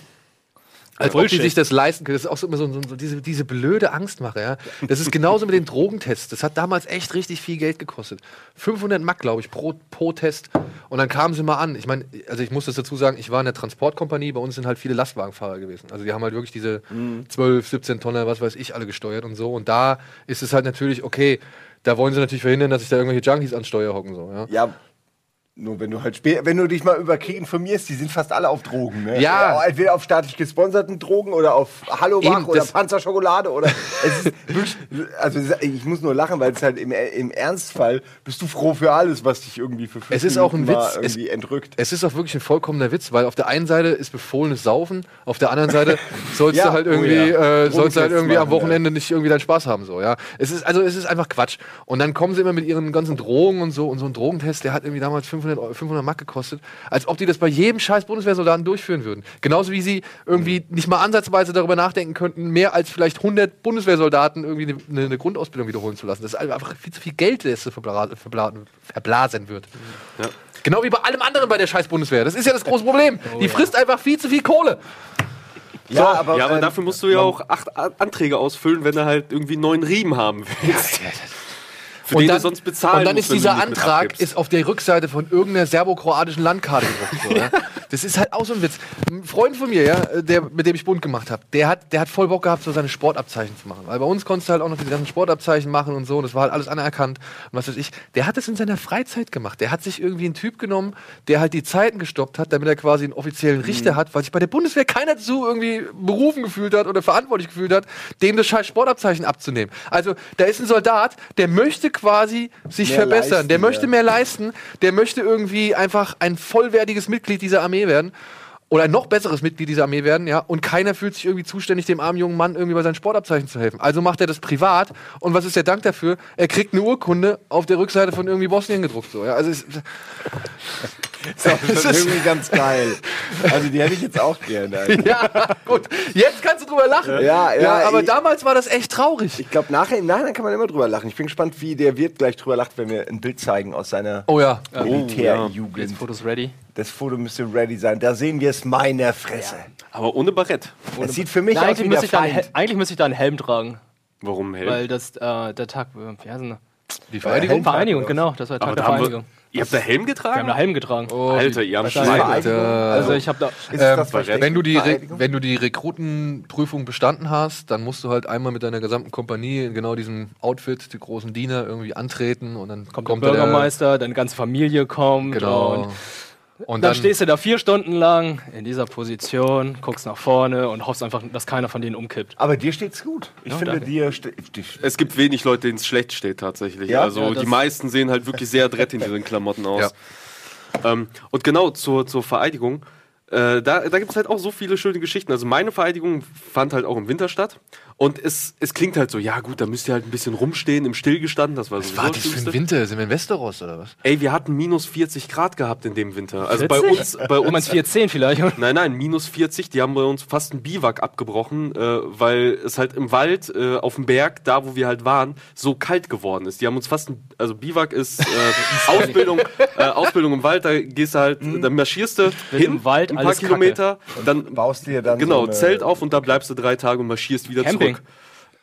Als ob die sich das leisten können. Das ist auch so immer so, so, so diese, diese blöde Angstmache. Ja? Das ist genauso mit den Drogentests. Das hat damals echt richtig viel Geld gekostet. 500 Mark, glaube ich, pro, pro Test. Und dann kamen sie mal an. Ich meine, also ich muss das dazu sagen, ich war in der Transportkompanie. Bei uns sind halt viele Lastwagenfahrer gewesen. Also die haben halt wirklich diese 12, 17 Tonner, was weiß ich, alle gesteuert und so. Und da ist es halt natürlich, okay, da wollen sie natürlich verhindern, dass sich da irgendwelche Junkies an Steuer hocken. So, ja? Ja, nur wenn du halt spä- wenn du dich mal über Krieg informierst, die sind fast alle auf Drogen, ne? Ja. Entweder auf staatlich gesponserten Drogen oder auf Hallo Wach oder Panzerschokolade oder es ist also ich muss nur lachen, weil es halt im, im Ernstfall bist du froh für alles, was dich irgendwie für fünf Es ist auch ein Witz. Es- irgendwie entrückt. Es ist auch wirklich ein vollkommener Witz, weil auf der einen Seite ist befohlenes Saufen, auf der anderen Seite sollst Ja, du halt oh irgendwie, ja. äh, sollst du halt irgendwie am machen, Wochenende nicht irgendwie deinen Spaß haben, so, ja. Es ist, also, es ist einfach Quatsch. Und dann kommen sie immer mit ihren ganzen Drogen und so, und so ein Drogentest, der hat irgendwie damals 500, Euro- 500 Mark gekostet, als ob die das bei jedem scheiß Bundeswehrsoldaten durchführen würden. Genauso wie sie irgendwie nicht mal ansatzweise darüber nachdenken könnten, mehr als vielleicht 100 Bundeswehrsoldaten irgendwie eine, eine Grundausbildung wiederholen zu lassen. Das ist einfach viel zu viel Geld, das verbla verbla verblasen wird. Ja. Genau wie bei allem anderen bei der scheiß Bundeswehr. Das ist ja das große Problem. Die frisst einfach viel zu viel Kohle. Ja, aber, Ja, aber ähm, dafür musst du ja auch acht Anträge ausfüllen, wenn du halt irgendwie neun Riemen haben willst. Für den du sonst bezahlen Und dann musst, ist dieser Antrag ist auf der Rückseite von irgendeiner serbokroatischen Landkarte gedruckt. So, ja? Das ist halt auch so ein Witz. Ein Freund von mir, ja, der, mit dem ich bunt gemacht habe, der hat, der hat voll Bock gehabt, so seine Sportabzeichen zu machen. Weil bei uns konntest du halt auch noch diese ganzen Sportabzeichen machen und so. Und das war halt alles anerkannt. Und was weiß ich. Der hat das in seiner Freizeit gemacht. Der hat sich irgendwie einen Typ genommen, der halt die Zeiten gestoppt hat, damit er quasi einen offiziellen Richter hat, weil sich bei der Bundeswehr keiner dazu irgendwie berufen gefühlt hat oder verantwortlich gefühlt hat, dem das scheiß Sportabzeichen abzunehmen. Also da ist ein Soldat, der möchte quasi sich Mehr verbessern, leisten, der möchte ja. mehr leisten, der möchte irgendwie einfach ein vollwertiges Mitglied dieser Armee werden. Oder ein noch besseres Mitglied dieser Armee werden, ja, und keiner fühlt sich irgendwie zuständig, dem armen jungen Mann irgendwie bei seinen Sportabzeichen zu helfen. Also macht er das privat und was ist der Dank dafür? Er kriegt eine Urkunde auf der Rückseite von irgendwie Bosnien gedruckt. So, ja. Also es, Das ist irgendwie ganz geil. Also die hätte ich jetzt auch gerne. ja, gut. Jetzt kannst du drüber lachen. Ja, ja, aber ich- damals war das echt traurig. Ich glaube, nachher, im Nachhinein kann man immer drüber lachen. Ich bin gespannt, wie der Wirt gleich drüber lacht, wenn wir ein Bild zeigen aus seiner Oh ja. Militärjugend. Jetzt Fotos ready. Das Foto müsste ready sein. Da sehen wir es meiner Fresse. Aber ohne Barett. Es sieht für mich Na, aus eigentlich, wie müsste der ich da einen, Feind. Hel- eigentlich müsste ich da einen Helm tragen. Warum hell? Weil das äh, der Tag, äh, wie heißt denn Die Helm- Vereidigung. Vereinigung, genau. Das war der aber Tag da der Vereinigung. wir, ihr habt da Helm Wir getragen? haben da Helm getragen. Oh, Alter, ihr habt ist Schweine. Vereinigung? Also ich habe da. Ist Ähm, das wenn, du die Re Vereidigung? wenn du die Rekrutenprüfung bestanden hast, dann musst du halt einmal mit deiner gesamten Kompanie in genau diesem Outfit, die großen Diener, irgendwie antreten und dann kommt, kommt der Bürgermeister, deine ganze Familie kommt. Genau. Und Und dann, stehst du da vier Stunden lang in dieser Position, guckst nach vorne und hoffst einfach, dass keiner von denen umkippt. Aber dir steht's gut. Ich Ja, finde, danke. dir steht. Es gibt wenig Leute, denen es schlecht steht tatsächlich. Ja? also Ja, die meisten sehen halt wirklich sehr adrett in diesen Klamotten aus. Ähm, und genau zur, zur Vereidigung. Äh, da da gibt es halt auch so viele schöne Geschichten. Also meine Vereidigung fand halt auch im Winter statt. Und es, es klingt halt so, ja gut, da müsst ihr halt ein bisschen rumstehen, im Stillgestanden. Das war Was war das für ein. Winter? Sind wir in Westeros oder was? Ey, wir hatten minus 40 Grad gehabt in dem Winter. Also bei 40? uns, bei Du uns meinst 410 vielleicht? Nein, nein, minus 40. Die haben bei uns fast einen Biwak abgebrochen, äh, weil es halt im Wald, äh, auf dem Berg, da wo wir halt waren, so kalt geworden ist. Die haben uns fast, ein, also Biwak ist äh, Ausbildung, äh, Ausbildung im Wald. Da gehst du halt, dann marschierst du hin, im Wald ein paar alles Kacke. Kilometer, dann Baust dir dann. genau so eine, Zelt auf und da bleibst du drei Tage und marschierst wieder Camping. zurück.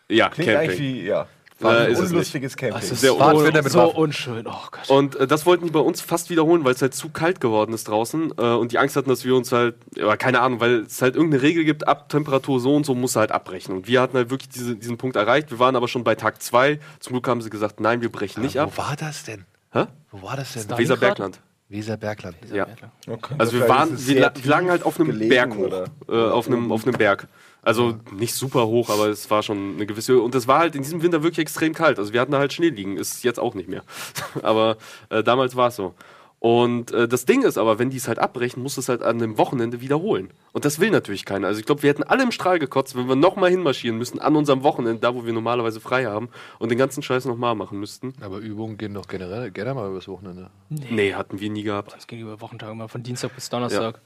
Ja, Klingt Camping. eigentlich wie, ja. Äh, ein ist es unlustiges Camping. Sehr so, Pfadfinder mit so unschön. Oh Gott. Und äh, das wollten die bei uns fast wiederholen, weil es halt zu kalt geworden ist draußen äh, und die Angst hatten, dass wir uns halt, ja, keine Ahnung, weil es halt irgendeine Regel gibt, ab Temperatur so und so muss er halt abbrechen. Und wir hatten halt wirklich diese, diesen Punkt erreicht. Wir waren aber schon bei Tag zwei. Zum Glück haben sie gesagt, nein, wir brechen nicht ab. Wo war das denn? Hä? Wo war das denn? Weserbergland. Weserbergland. Ja. Okay. Also wir waren, ist wir, sehr la- wir lagen halt auf einem gelegen, Berg hoch. oder? Äh, auf, einem, auf einem Berg. Also nicht super hoch, aber es war schon eine gewisse Höhe. Und es war halt in diesem Winter wirklich extrem kalt. Also wir hatten da halt Schnee liegen. Ist jetzt auch nicht mehr. aber äh, damals war es so. Und äh, das Ding ist aber, wenn die es halt abbrechen, muss es halt an einem Wochenende wiederholen. Und das will natürlich keiner. Also ich glaube, wir hätten alle im Strahl gekotzt, wenn wir nochmal hinmarschieren müssen an unserem Wochenende, da wo wir normalerweise frei haben und den ganzen Scheiß nochmal machen müssten. Aber Übungen gehen doch generell gerne mal übers Wochenende. Nee, hatten wir nie gehabt. Das ging über Wochentage mal von Dienstag bis Donnerstag.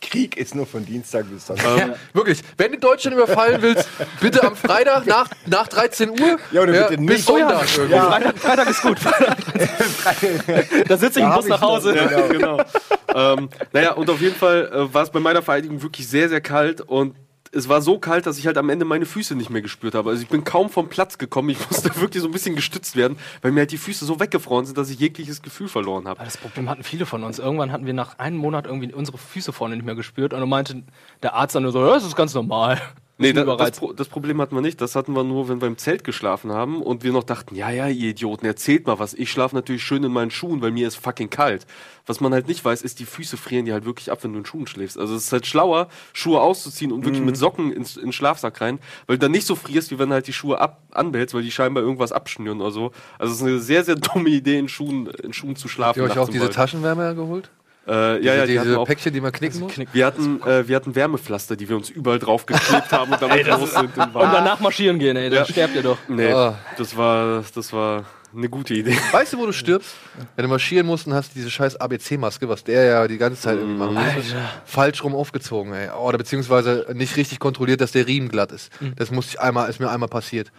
Krieg ist nur von Dienstag bis Ähm, Sonntag. Wirklich, wenn du Deutschland überfallen willst, bitte am Freitag nach, nach 13 Uhr Ja, oder bitte bis nicht. Sonntag. irgendwie. Ja. Freitag, Freitag ist gut. da sitze ich im Bus nach Hause. Ja, genau. ähm, naja, und auf jeden Fall äh, war es bei meiner Vereidigung wirklich sehr, sehr kalt und es war so kalt, dass ich halt am Ende meine Füße nicht mehr gespürt habe. Also ich bin kaum vom Platz gekommen. Ich musste wirklich so ein bisschen gestützt werden, weil mir halt die Füße so weggefroren sind, dass ich jegliches Gefühl verloren habe. Das Problem hatten viele von uns. Irgendwann hatten wir nach einem Monat irgendwie unsere Füße vorne nicht mehr gespürt und dann meinte der Arzt dann nur so, das ist ganz normal. Nee, da, das, das Problem hatten wir nicht. Das hatten wir nur, wenn wir im Zelt geschlafen haben und wir noch dachten, ja, ja, ihr Idioten, erzählt mal was. Ich schlafe natürlich schön in meinen Schuhen, weil mir ist fucking kalt. Was man halt nicht weiß, ist, die Füße frieren die halt wirklich ab, wenn du in Schuhen schläfst. Also es ist halt schlauer, Schuhe auszuziehen und wirklich mit Socken ins, in den Schlafsack rein, weil du dann nicht so frierst, wie wenn du halt die Schuhe ab anbehältst, weil die scheinbar irgendwas abschnüren oder so. Also es ist eine sehr, sehr dumme Idee, in Schuhen, in Schuhen zu Habt schlafen. ihr euch auch diese Wald. Taschenwärmer geholt? Äh, ja, ja, die diese auch. Päckchen, die man knicken muss? Wir hatten, äh, wir hatten Wärmepflaster, die wir uns überall drauf geklebt haben und damit raus sind. Und danach marschieren gehen, ey, dann Ja. sterbt ihr doch. Nee, Ah. das war, das war eine gute Idee. Weißt du, wo du stirbst? Wenn du marschieren musst und hast diese scheiß ABC-Maske, was der ja die ganze Zeit irgendwie machen muss, falsch rum aufgezogen, ey. Oder beziehungsweise nicht richtig kontrolliert, dass der Riemen glatt ist. Das musste ich einmal, ist mir einmal passiert.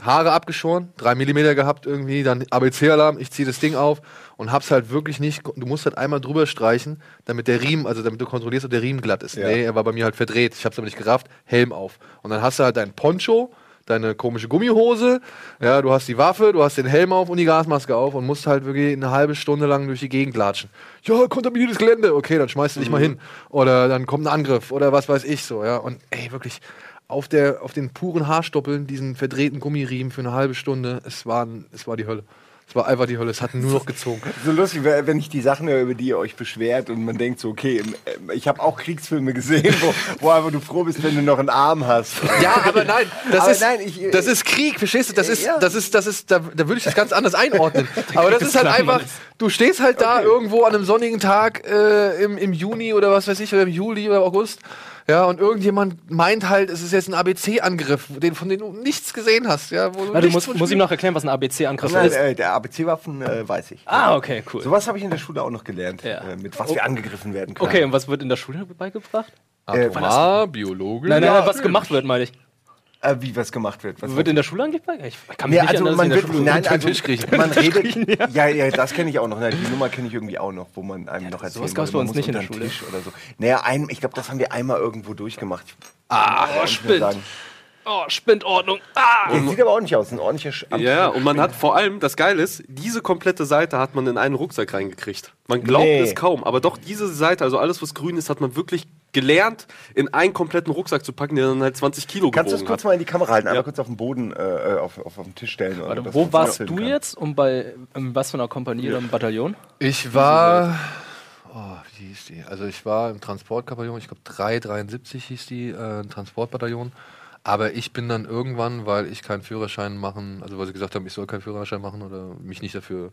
Haare abgeschoren, drei Millimeter gehabt irgendwie, dann ABC-Alarm, ich ziehe das Ding auf und hab's halt wirklich nicht, du musst halt einmal drüber streichen, damit der Riemen, also damit du kontrollierst, ob der Riemen glatt ist. Ja. Nee, er war bei mir halt verdreht, ich hab's aber nicht gerafft, Helm auf. Und dann hast du halt dein Poncho, deine komische Gummihose, ja, du hast die Waffe, du hast den Helm auf und die Gasmaske auf und musst halt wirklich eine halbe Stunde lang durch die Gegend latschen. Ja, kontaminiertes Gelände, okay, dann schmeißt du dich mal hin. Oder dann kommt ein Angriff oder was weiß ich so, ja. Und ey, wirklich auf, der, auf den puren Haarstoppeln, diesen verdrehten Gummiriemen für eine halbe Stunde, es war, es war die Hölle. Es war einfach die Hölle, es hat nur noch gezogen. So lustig, wenn ich die Sachen höre, über die ihr euch beschwert und man denkt so, okay, ähm, ich habe auch Kriegsfilme gesehen, wo, wo einfach du froh bist, wenn du noch einen Arm hast. Ja, aber nein, das, Aber ist, nein, ich- das ist Krieg, verstehst du? Das ist, Ja. das ist, das ist, da, da würde ich das ganz anders einordnen. Aber das ist halt einfach, du stehst halt da irgendwo an einem sonnigen Tag äh, im, im Juni oder was weiß ich, oder im Juli oder August. Ja, und irgendjemand meint halt, es ist jetzt ein ABC-Angriff, den, von dem du nichts gesehen hast. Ja, wo du Warte, nichts muss, von muss ich Spiel- noch erklären, was ein ABC-Angriff ist? äh, der ABC-Waffen äh, weiß ich. Ah, okay, cool. Sowas habe ich in der Schule auch noch gelernt, Ja. äh, mit was wir angegriffen werden können. Okay, und was wird in der Schule beigebracht? Atomar, Biologisch. Nein, nein, Ja, was gemacht wird, meine ich. Äh, wie was gemacht wird. Was Wird in der Schule beigebracht? Ich kann mich Nee, nicht also man wird, nein, also Tisch kriechen. man redet, ja, ja, das kenne ich auch noch. Ne, die Nummer kenne ich irgendwie auch noch, wo man einem noch erzählt sowas gab's bei uns nicht in der Schule. Tisch oder so. Naja, ein, ich glaube, das haben wir einmal irgendwo durchgemacht. Ah, mehr spinnt. Oh, Spindordnung. Ah! Der sieht aber auch nicht aus, ein ordentlicher Sch Ja, und man hat vor allem, das Geile ist, diese komplette Seite hat man in einen Rucksack reingekriegt. Man glaubt Nee. es kaum, aber doch diese Seite, also alles was grün ist, hat man wirklich gelernt, in einen kompletten Rucksack zu packen, der dann halt 20 Kilo Kannst du es gewogen kurz hat. mal in die Kamera halten? Einmal Ja. kurz auf den Boden, äh, auf, auf, auf den Tisch stellen. Warte, dass wo warst du kann. jetzt und bei in was für einer Kompanie oder im Bataillon? Ich war. Oh, wie hieß die? Also ich war im Transportbataillon, ich glaube 373 hieß die, äh, ein Transportbataillon. Aber ich bin dann irgendwann, weil ich keinen Führerschein machen, also weil sie gesagt haben, ich soll keinen Führerschein machen oder mich nicht dafür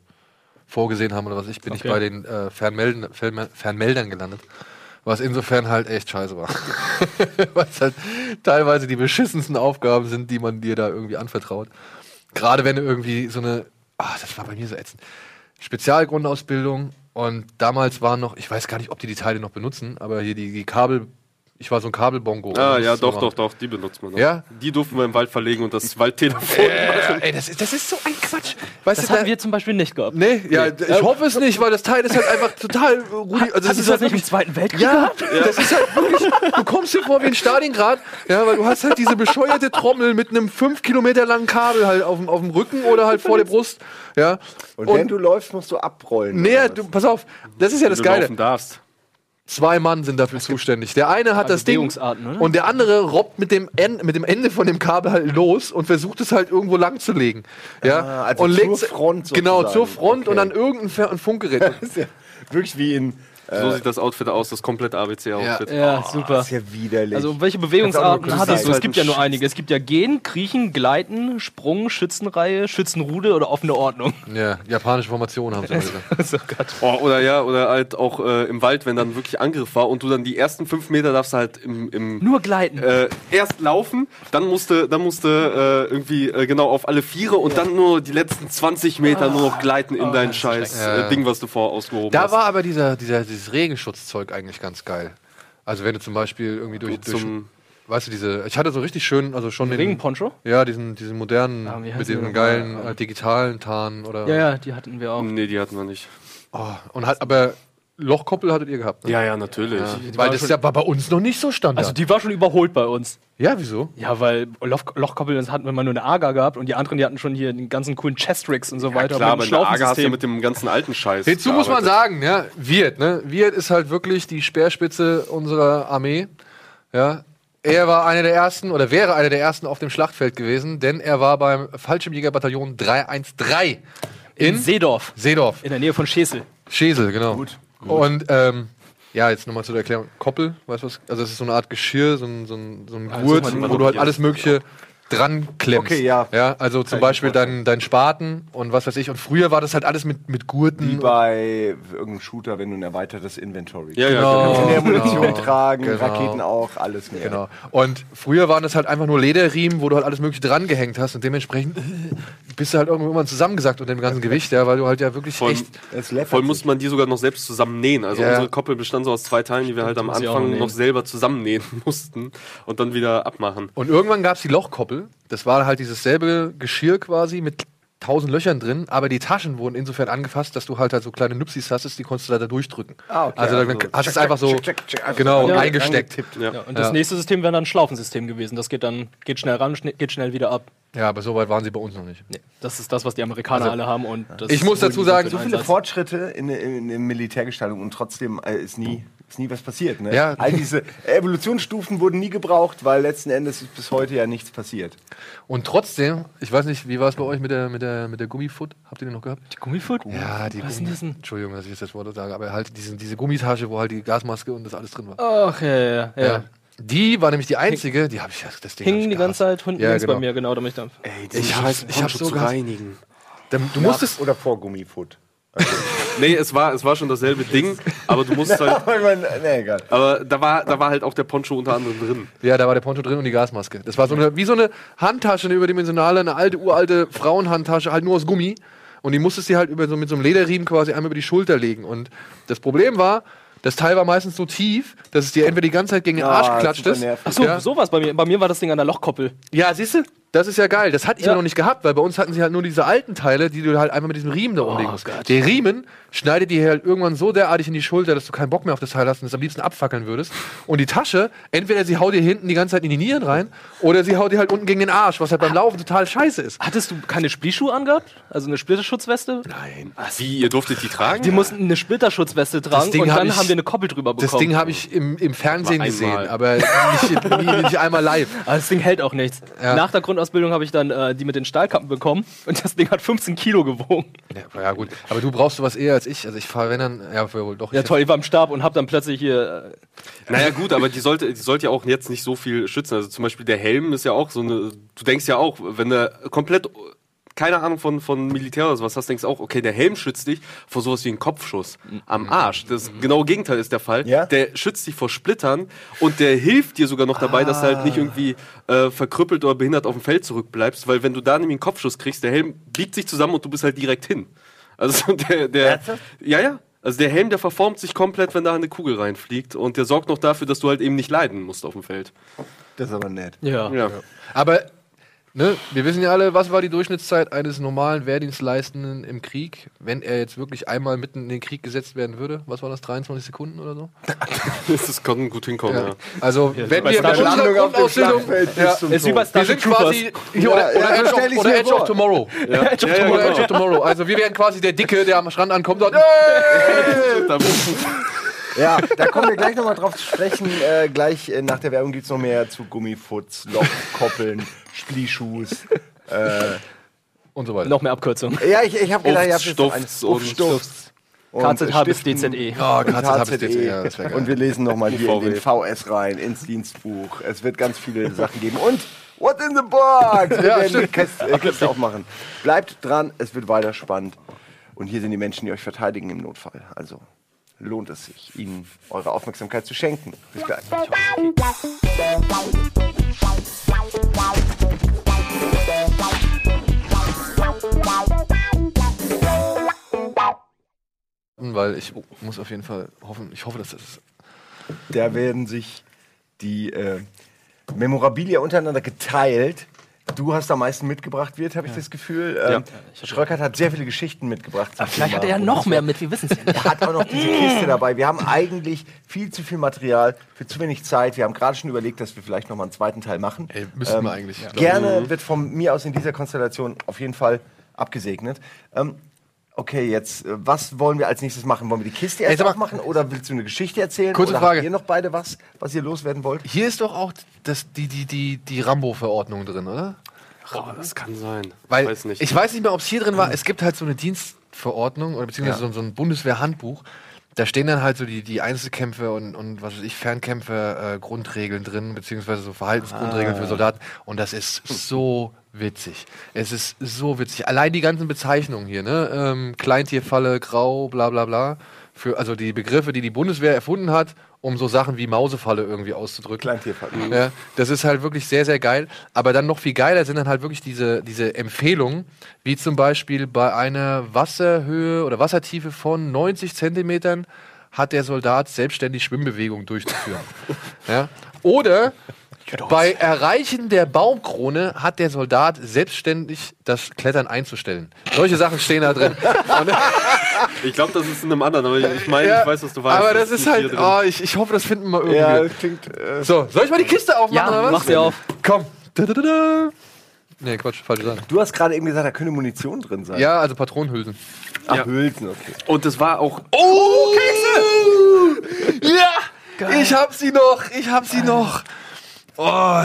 vorgesehen haben oder was ich, bin ich Okay. bei den äh, Fernmelden, Fernme- Fernmeldern gelandet. Was insofern halt echt scheiße war. Was halt teilweise die beschissensten Aufgaben sind, die man dir da irgendwie anvertraut. Gerade wenn du irgendwie so eine, ah, das war bei mir so ätzend, Spezialgrundausbildung und damals waren noch, ich weiß gar nicht, ob die die Teile noch benutzen, aber hier die, die Kabel, ich war so ein Kabelbongo. Ah, Das ja, doch, doch, doch, die benutzt man noch. Ja? Die durften wir im Wald verlegen und das Waldtelefon machen. Ey, das ist, das ist so ein Quatsch. Weißt Das du, hatten da- wir zum Beispiel nicht gehabt. Nee, ja, ich hoffe es nicht, weil das Teil ist halt einfach total rudi. Also das Hast du ist das halt nicht im Zweiten Weltkrieg ja, gehabt? das ist halt wirklich, du kommst dir vor wie in Stalingrad, ja, weil du hast halt diese bescheuerte Trommel mit einem fünf Kilometer langen Kabel halt auf dem, auf dem Rücken oder halt vor der Brust, ja. Und, wenn du läufst, musst du abrollen. Nee, du, pass auf, das ist ja das du Geile. laufen darfst. Zwei Mann sind dafür zuständig. Der eine hat das Ding oder? und der andere robbt mit dem, En mit dem Ende von dem Kabel halt los und versucht es halt irgendwo lang zu legen. Ja? Ah, also und zur Front Genau, sozusagen. zur Front und Okay. an irgendein Funkgerät. Das ist ja wirklich wie in. So sieht das Outfit aus, das komplette ABC-Outfit. Ja, super. Das ist ja widerlich. Also welche Bewegungsarten du? kurz Es gibt ja nur einige. Es gibt ja Gehen, Kriechen, Gleiten, Sprung, Schützenreihe, Schützenrude oder offene Ordnung. Ja, japanische Formation haben sie mal gesagt. so Gott. Oh, oder ja, oder halt auch äh, im Wald, wenn dann wirklich Angriff war und du dann die ersten fünf Meter darfst du halt im, im Nur Gleiten. äh, erst laufen, dann musste, dann musste äh, irgendwie äh, genau auf alle Viere und dann nur die letzten 20 Meter nur noch gleiten in dein scheiß äh, Ding, was du vorher ausgehoben Da hast. war aber dieser, dieser, dieses Regenschutzzeug eigentlich ganz geil. Also wenn du zum Beispiel irgendwie durch, durch weißt du, diese, ich hatte so richtig schön, also schon den, Regenponcho? ja, diesen, diesen modernen, Ah, mit die diesem geilen äh, digitalen Tarn oder, Ja, ja, die hatten wir auch. Nee, die hatten wir nicht. Oh, und hat, aber Lochkoppel hattet ihr gehabt, ne? Ja, ja, natürlich. Weil das ja war bei uns noch nicht so Standard. Also die war schon überholt bei uns. ja, wieso? Ja, weil Loch Lochkoppel, das hatten wir mal nur eine AGA gehabt und die anderen, die hatten schon hier den ganzen coolen Chest-Tricks und so weiter. Klar, aber mit in dem der AGA hast du ja Schlaufensystem. mit dem ganzen alten Scheiß. Hinzu muss man gearbeitet. sagen, ja, Wirt, ne? Wirt ist halt wirklich die Speerspitze unserer Armee. Ja. Er war einer der ersten oder wäre einer der ersten auf dem Schlachtfeld gewesen, denn er war beim Fallschirmjägerbataillon 313 in, in Seedorf, Seedorf. in der Nähe von Schesel. Schesel, genau. Und ähm, ja, jetzt nochmal zu der Erklärung. Koppel, weißt du was? Also es ist so eine Art Geschirr, so ein, so ein, so ein Also Gurt, man- wo du halt alles Mögliche dran klemmst. Okay, ja. ja also zum Beispiel mir dein, dein Spaten und was weiß ich. Und früher war das halt alles mit, mit Gurten. Wie bei irgendeinem Shooter, wenn du ein erweitertes Inventory Ja, ja, Genau. Kannst du mehr Munition Genau. tragen, Genau. Raketen auch, alles mehr. Genau. Und früher waren das halt einfach nur Lederriemen, wo du halt alles Mögliche dran gehängt hast und dementsprechend bist du halt irgendwann zusammengesackt unter dem ganzen Gewicht, ja, weil du halt ja wirklich Voll, echt. Voll musste man die sogar noch selbst zusammennähen. Also Ja. unsere Koppel bestand so aus zwei Teilen, die wir halt am Anfang noch selber zusammennähen mussten und dann wieder abmachen. Und irgendwann gab es die Lochkoppel. Das war halt dieses selbe Geschirr quasi mit tausend Löchern drin, aber die Taschen wurden insofern angefasst, dass du halt, halt so kleine Nupsis hast, die konntest du da durchdrücken. Ah, okay, Also dann also hast du es einfach so check, check, check, also genau rein- eingesteckt. Ja. Ja, und das Ja. nächste System wäre dann ein Schlaufensystem gewesen. Das geht dann geht schnell ran, schne- geht schnell wieder ab. Ja, aber so weit waren sie bei uns noch nicht. Nee, das ist das, was die Amerikaner Also, alle haben. Und das ich muss dazu sagen, so viele Einsatz. Fortschritte in, in, in Militärgestaltung und trotzdem äh, ist, nie, ist nie was passiert. Ne? Ja. All diese Evolutionsstufen wurden nie gebraucht, weil letzten Endes ist bis heute ja nichts passiert. Und trotzdem, ich weiß nicht, wie war es bei euch mit der, mit der, mit der Gummifoot? Habt ihr den noch gehabt? Die Gummifoot? Ja, die Was ist Gummi- denn das denn? Entschuldigung, dass ich jetzt das Wort sage, aber halt diesen, diese Gummitasche, wo halt die Gasmaske und das alles drin war. Ach, ja, ja, ja. Ja. Die war nämlich die einzige, die habe ich, das Ding ich die ganze. Zeit hinten Ja, links genau. bei mir, genau, damit ich dann. Ich hab's, ich hab's so reinigen. Dann- Du musstest, oder vor Gummifoot. Nee, es war, es war schon dasselbe Ding, aber du musst halt. Aber ich mein, nee, egal. Aber da war, da war halt auch der Poncho unter anderem drin. ja, da war der Poncho drin und die Gasmaske. Das war so eine, wie so eine Handtasche, eine überdimensionale, eine alte, uralte Frauenhandtasche, halt nur aus Gummi. Und die musstest du halt über so, mit so einem Lederriemen quasi einmal über die Schulter legen. Und das Problem war, das Teil war meistens so tief, dass es dir entweder die ganze Zeit gegen den Arsch geklatscht ist. nervig. Ach so, Ja. sowas bei mir. Bei mir war das Ding an der Lochkoppel. Ja, siehst du? Das ist ja geil. Das hatte ich Ja. noch nicht gehabt, weil bei uns hatten sie halt nur diese alten Teile, die du halt einfach mit diesem Riemen da umlegen musst. Der Riemen schneidet dir halt irgendwann so derartig in die Schulter, dass du keinen Bock mehr auf das Teil hast und es am liebsten abfackeln würdest. Und die Tasche, entweder sie haut dir hinten die ganze Zeit in die Nieren rein oder sie haut dir halt unten gegen den Arsch, was halt beim Laufen total scheiße ist. Hattest du keine Spliehschuhe angehabt? Also eine Splitterschutzweste? Nein. Wie, ihr durftet die tragen? Die mussten eine Splitterschutzweste tragen Ding und hab dann ich- haben wir eine Koppel drüber bekommen. Das Ding habe ich im, im Fernsehen Aber gesehen, aber nicht, nie, nicht einmal live. Aber das Ding hält auch nichts. Ja. Nach der Grundausbildung habe ich dann äh, die mit den Stahlkappen bekommen und das Ding hat 15 Kilo gewogen. Ja, ja, gut. Aber du brauchst sowas eher als ich. Also ich fahre, wenn dann, ja, wohl doch. Ja toll, ich war im Stab und habe dann plötzlich hier... Äh, Naja, gut, aber die sollte, die sollte ja auch jetzt nicht so viel schützen. Also zum Beispiel der Helm ist ja auch so eine. Du denkst ja auch, wenn der komplett keine Ahnung von, von Militär oder sowas hast, denkst du auch, okay, der Helm schützt dich vor sowas wie einem Kopfschuss am Arsch. Das genaue Gegenteil ist der Fall. Ja? Der schützt dich vor Splittern und der hilft dir sogar noch dabei, dass du halt nicht irgendwie äh, verkrüppelt oder behindert auf dem Feld zurückbleibst, weil wenn du da nämlich einen Kopfschuss kriegst, der Helm biegt sich zusammen und du bist halt direkt hin. Also der, der ja, ja. Also der Helm, der verformt sich komplett, wenn da eine Kugel reinfliegt und der sorgt noch dafür, dass du halt eben nicht leiden musst auf dem Feld. Das ist aber nett. ja. Ja. Aber ne, wir wissen ja alle, was war die Durchschnittszeit eines normalen Wehrdienstleistenden im Krieg, wenn er jetzt wirklich einmal mitten in den Krieg gesetzt werden würde? Was war das, 23 Sekunden oder so? Das kann gut hinkommen, ja. Also, wenn bei wir mit Wars. unserer Grundausbildung... Ja, Ist wie bei wir sind quasi... Oder, Ja, oder, ja, Edge, of, oder Edge of Tomorrow. Ja, ja, ja, Oder Edge of Tomorrow. Also wir wären quasi der Dicke, der am Strand ankommt und sagt, "Ey!" Ja, da kommen wir gleich nochmal drauf zu sprechen. Äh, gleich äh, nach der Werbung gibt es noch mehr zu Gummifutz, Lochkoppeln, Splieschuhs. Äh, und so weiter. Noch mehr Abkürzungen. ja, ich, ich habe gedacht, ihr habt jetzt eine und KZH bis DZE. Ja, und KZH bis. DZE, geil. Und wir lesen nochmal hier in den VS rein, ins Dienstbuch. Es wird ganz viele Sachen geben. Und What's in the Box? Wir Ja, werden die stimmt. Kiste, äh, Kiste aufmachen. Bleibt dran, es wird weiter spannend. Und hier sind die Menschen, die euch verteidigen im Notfall. Also lohnt es sich, ihnen eure Aufmerksamkeit zu schenken. Bis gleich. Weil ich muss auf jeden Fall hoffen, ich hoffe, dass das ist. Da werden sich die äh, Memorabilia untereinander geteilt. Du hast am meisten mitgebracht, wird, habe ich das Gefühl. Ähm, Schröckert hat sehr viele Geschichten mitgebracht. zum Vielleicht Thema hat er ja noch mehr mit, wir wissen es ja nicht. Er hat auch noch diese Kiste dabei. Wir haben eigentlich viel zu viel Material für zu wenig Zeit. Wir haben gerade schon überlegt, dass wir vielleicht noch mal einen zweiten Teil machen. Ey, müssten wir eigentlich. Gerne wird von mir aus in dieser Konstellation auf jeden Fall abgesegnet. Ähm, okay, jetzt, äh, was wollen wir als nächstes machen? Wollen wir die Kiste erst mal- aufmachen oder willst du eine Geschichte erzählen? Kurze oder Frage. Habt ihr noch beide was, was ihr loswerden wollt? Hier ist doch auch das, die, die, die, die Rambo-Verordnung drin, oder? Boah, das kann sein. Weil ich weiß nicht. ich weiß nicht mehr, ob es hier drin war. Es gibt halt so eine Dienstverordnung oder beziehungsweise so, so ein Bundeswehrhandbuch. Da stehen dann halt so die, die Einzelkämpfe und, und was weiß ich, Fernkämpfe, äh, Grundregeln drin, beziehungsweise so Verhaltensgrundregeln für Soldaten. Und das ist so witzig. Es ist so witzig. Allein die ganzen Bezeichnungen hier, ne? Ähm, Kleintierfalle, Grau, bla bla bla. Für, also die Begriffe, die die Bundeswehr erfunden hat, um so Sachen wie Mausefalle irgendwie auszudrücken. Kleintierfall. Ja, das ist halt wirklich sehr, sehr geil. Aber dann noch viel geiler sind dann halt wirklich diese, diese Empfehlungen, wie zum Beispiel bei einer Wasserhöhe oder Wassertiefe von 90 Zentimetern hat der Soldat selbstständig Schwimmbewegungen durchzuführen. ja? Oder Bei Erreichen der Baumkrone hat der Soldat selbstständig das Klettern einzustellen. Solche Sachen stehen da drin. Und, Ich glaube, das ist in einem anderen, aber ich meine, ja, ich weiß, was du weißt. aber das ist nicht halt, oh, ich, ich hoffe, das finden wir irgendwie. Ja, das klingt. Äh, So, soll ich mal die Kiste aufmachen Ja, oder was? mach sie auf. Komm. Da, da, da, da. Nee, Quatsch, falsche Sache. du hast gerade eben gesagt, da könnte Munition drin sein. Ja, also Patronenhülsen. Ach, Ja. Hülsen, okay. Und das war auch. Oh, Kekse! Ja! Ich hab sie noch, ich hab sie noch. Oh,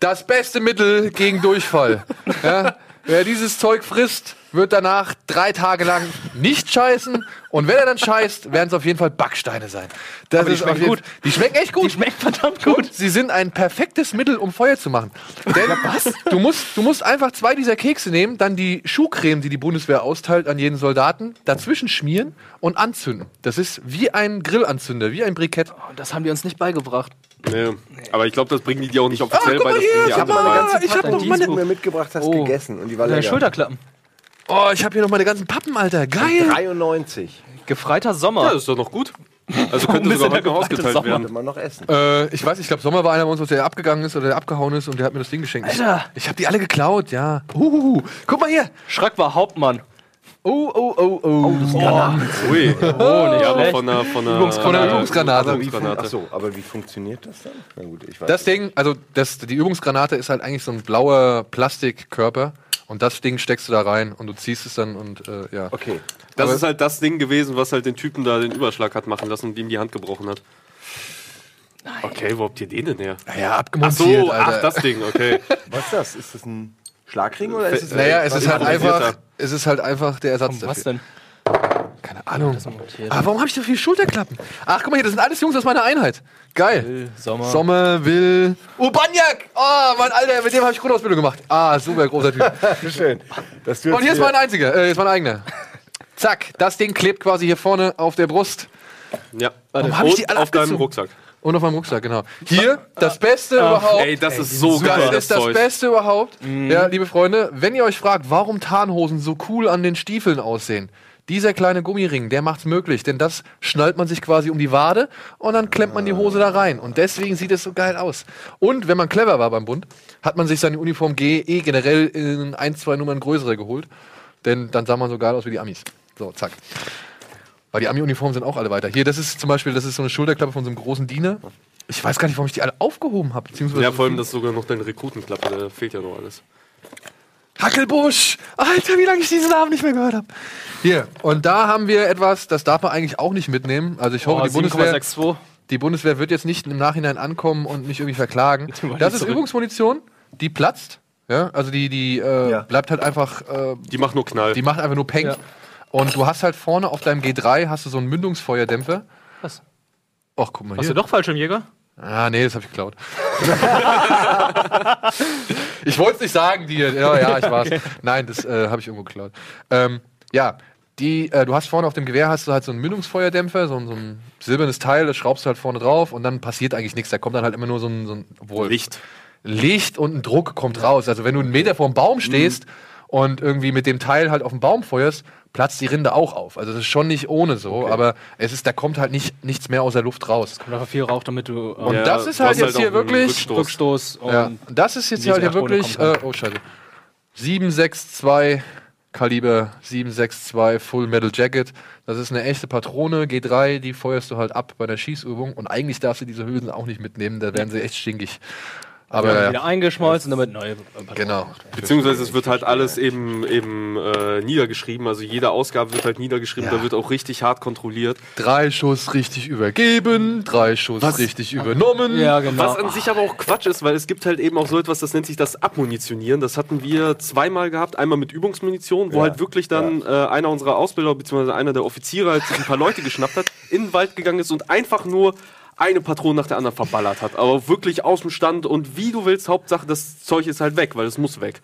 das beste Mittel gegen Durchfall. ja? Wer dieses Zeug frisst, wird danach drei Tage lang nicht scheißen. Und wenn er dann scheißt, werden es auf jeden Fall Backsteine sein. Das Aber die ist schmecken gut. Die schmecken echt gut. Die schmeckt verdammt gut. Und sie sind ein perfektes Mittel, um Feuer zu machen. Denn was? Du musst, du musst einfach zwei dieser Kekse nehmen, dann die Schuhcreme, die die Bundeswehr austeilt an jeden Soldaten, dazwischen schmieren und anzünden. Das ist wie ein Grillanzünder, wie ein Brikett. Oh, Das haben die uns nicht beigebracht. Nee. Aber ich glaube, das bringen die dir auch nicht offiziell guck bei. Das hier, ich hab andere mal bei. eine ganze Ich habe Packung noch die du mir mitgebracht hast, Oh. gegessen und die war Deine lecker. Schulterklappen. Oh, ich habe hier noch meine ganzen Pappen, Alter. Geil. 93. Gefreiter Ja, Sommer. das ist doch noch gut. Also könnte sogar heute noch ausgeteilt Sommer? Werden. man noch essen. Äh, ich weiß, ich glaube, Sommer war einer von uns, der abgegangen ist oder der abgehauen ist und der hat mir das Ding geschenkt. Alter. Ich habe die alle geklaut, ja. Uhuhu. Guck mal hier. Schrack war Hauptmann. Oh, oh, oh, oh. Ui. Oh, nicht Ja, aber von einer, von einer, Übungsgranate. Übungsgranate. Aber wie, fun Übungsgranate. ach so, aber wie funktioniert das dann? Na gut, ich weiß. Das Ding, also das, die Übungsgranate ist halt eigentlich so ein blauer Plastikkörper und das Ding steckst du da rein und du ziehst es dann und äh, ja. okay. Das Aber- ist halt das Ding gewesen, was halt den Typen da den Überschlag hat machen lassen und ihm die Hand gebrochen hat. Okay, wo habt ihr den denn her? Naja, Ach abgemontiert, so, Alter. ach, das Ding, okay. Was ist das? Ist das ein Schlagring oder ist es naja, es was ist halt einfach, es ist halt einfach der Ersatz Was dafür. denn? Keine Ahnung. Aber warum habe ich so viele Schulterklappen? Ach, guck mal hier, das sind alles Jungs aus meiner Einheit. Geil. Sommer. Sommer, Will. Urbaniak! Oh, mein Alter, mit dem habe ich Grundausbildung gemacht. Ah, super großer Typ. Schön. Das Und hier ist mein einziger, äh, ist mein eigener. Zack, das Ding klebt quasi hier vorne auf der Brust. Ja. Warum hab ich die alle auf deinem? Rucksack. Und auf meinem Rucksack, genau. Hier, das Beste überhaupt. Ey, das ist so Das geil, ist das Zeug. Beste überhaupt. Ja, liebe Freunde, wenn ihr euch fragt, warum Tarnhosen so cool an den Stiefeln aussehen, dieser kleine Gummiring, der macht's möglich, denn das schnallt man sich quasi um die Wade und dann klemmt man die Hose da rein. Und deswegen sieht es so geil aus. Und wenn man clever war beim Bund, hat man sich seine Uniform G eh generell in ein, zwei Nummern größere geholt. Denn dann sah man so geil aus wie die Amis. So, zack. Weil die Ami-Uniformen sind auch alle weiter. Hier, das ist zum Beispiel, das ist so eine Schulterklappe von so einem großen Diener. Ich weiß gar nicht, warum ich die alle aufgehoben habe. beziehungsweise Ja, vor allem das ist sogar noch deine Rekrutenklappe, da fehlt ja noch alles. Hackelbusch! Alter, wie lange ich diesen Namen nicht mehr gehört habe. Hier, und da haben wir etwas, das darf man eigentlich auch nicht mitnehmen. Also ich hoffe, Oh, die, Bundeswehr, 7,62. die Bundeswehr wird jetzt nicht im Nachhinein ankommen und mich irgendwie verklagen. Das ist zurück. Übungsmunition, die platzt. Ja, also die, die äh, Ja. bleibt halt einfach, äh, Die macht nur Knall. die macht einfach nur Peng. Ja. Und du hast halt vorne auf deinem G3 hast du so einen Mündungsfeuerdämpfer. Was? Ach, guck mal Hast hier. du doch Fallschirmjäger? Ah, nee, das habe ich geklaut. ich wollte es nicht sagen dir. Ja, ja, ich war's. Nein, das äh, habe ich irgendwo geklaut. Ähm, ja, die, äh, du hast vorne auf dem Gewehr hast du halt so einen Mündungsfeuerdämpfer, so ein, so ein silbernes Teil, das schraubst du halt vorne drauf und dann passiert eigentlich nichts. Da kommt dann halt immer nur so ein, so ein obwohl, Licht. Licht und ein Druck kommt raus. Also wenn du einen Meter vor dem Baum stehst und irgendwie mit dem Teil halt auf den Baum feuerst, platzt die Rinde auch auf. Also das ist schon nicht ohne so, aber es ist, da kommt halt nicht, nichts mehr aus der Luft raus. Kommt einfach viel Rauch, damit du Und ähm, das ist halt hast jetzt hier auch einen wirklich- Rückstoß. Rückstoß und Ja, und das ist jetzt halt hier Patrone wirklich, äh, oh scheiße, 762 Kaliber 762 Full Metal Jacket. Das ist eine echte Patrone, G3, die feuerst du halt ab bei der Schießübung. Und eigentlich darfst du diese Hülsen auch nicht mitnehmen, da werden sie echt stinkig. Aber ja, wieder eingeschmolzen, damit neue äh, Patronen genau. Beziehungsweise es wird halt alles eben, eben äh, niedergeschrieben. Also jede Ausgabe wird halt niedergeschrieben. Ja. Da wird auch richtig hart kontrolliert. Drei Schuss richtig übergeben, drei Schuss Was? richtig übernommen. Ja, genau. Was an sich aber auch Quatsch ist, weil es gibt halt eben auch so etwas, das nennt sich das Abmunitionieren. Das hatten wir zweimal gehabt. Einmal mit Übungsmunition, wo Ja, halt wirklich dann äh, einer unserer Ausbilder bzw. einer der Offiziere halt sich ein paar Leute geschnappt hat, in den Wald gegangen ist und einfach nur eine Patrone nach der anderen verballert hat. Aber wirklich aus dem Stand und wie du willst, Hauptsache das Zeug ist halt weg, weil es muss weg.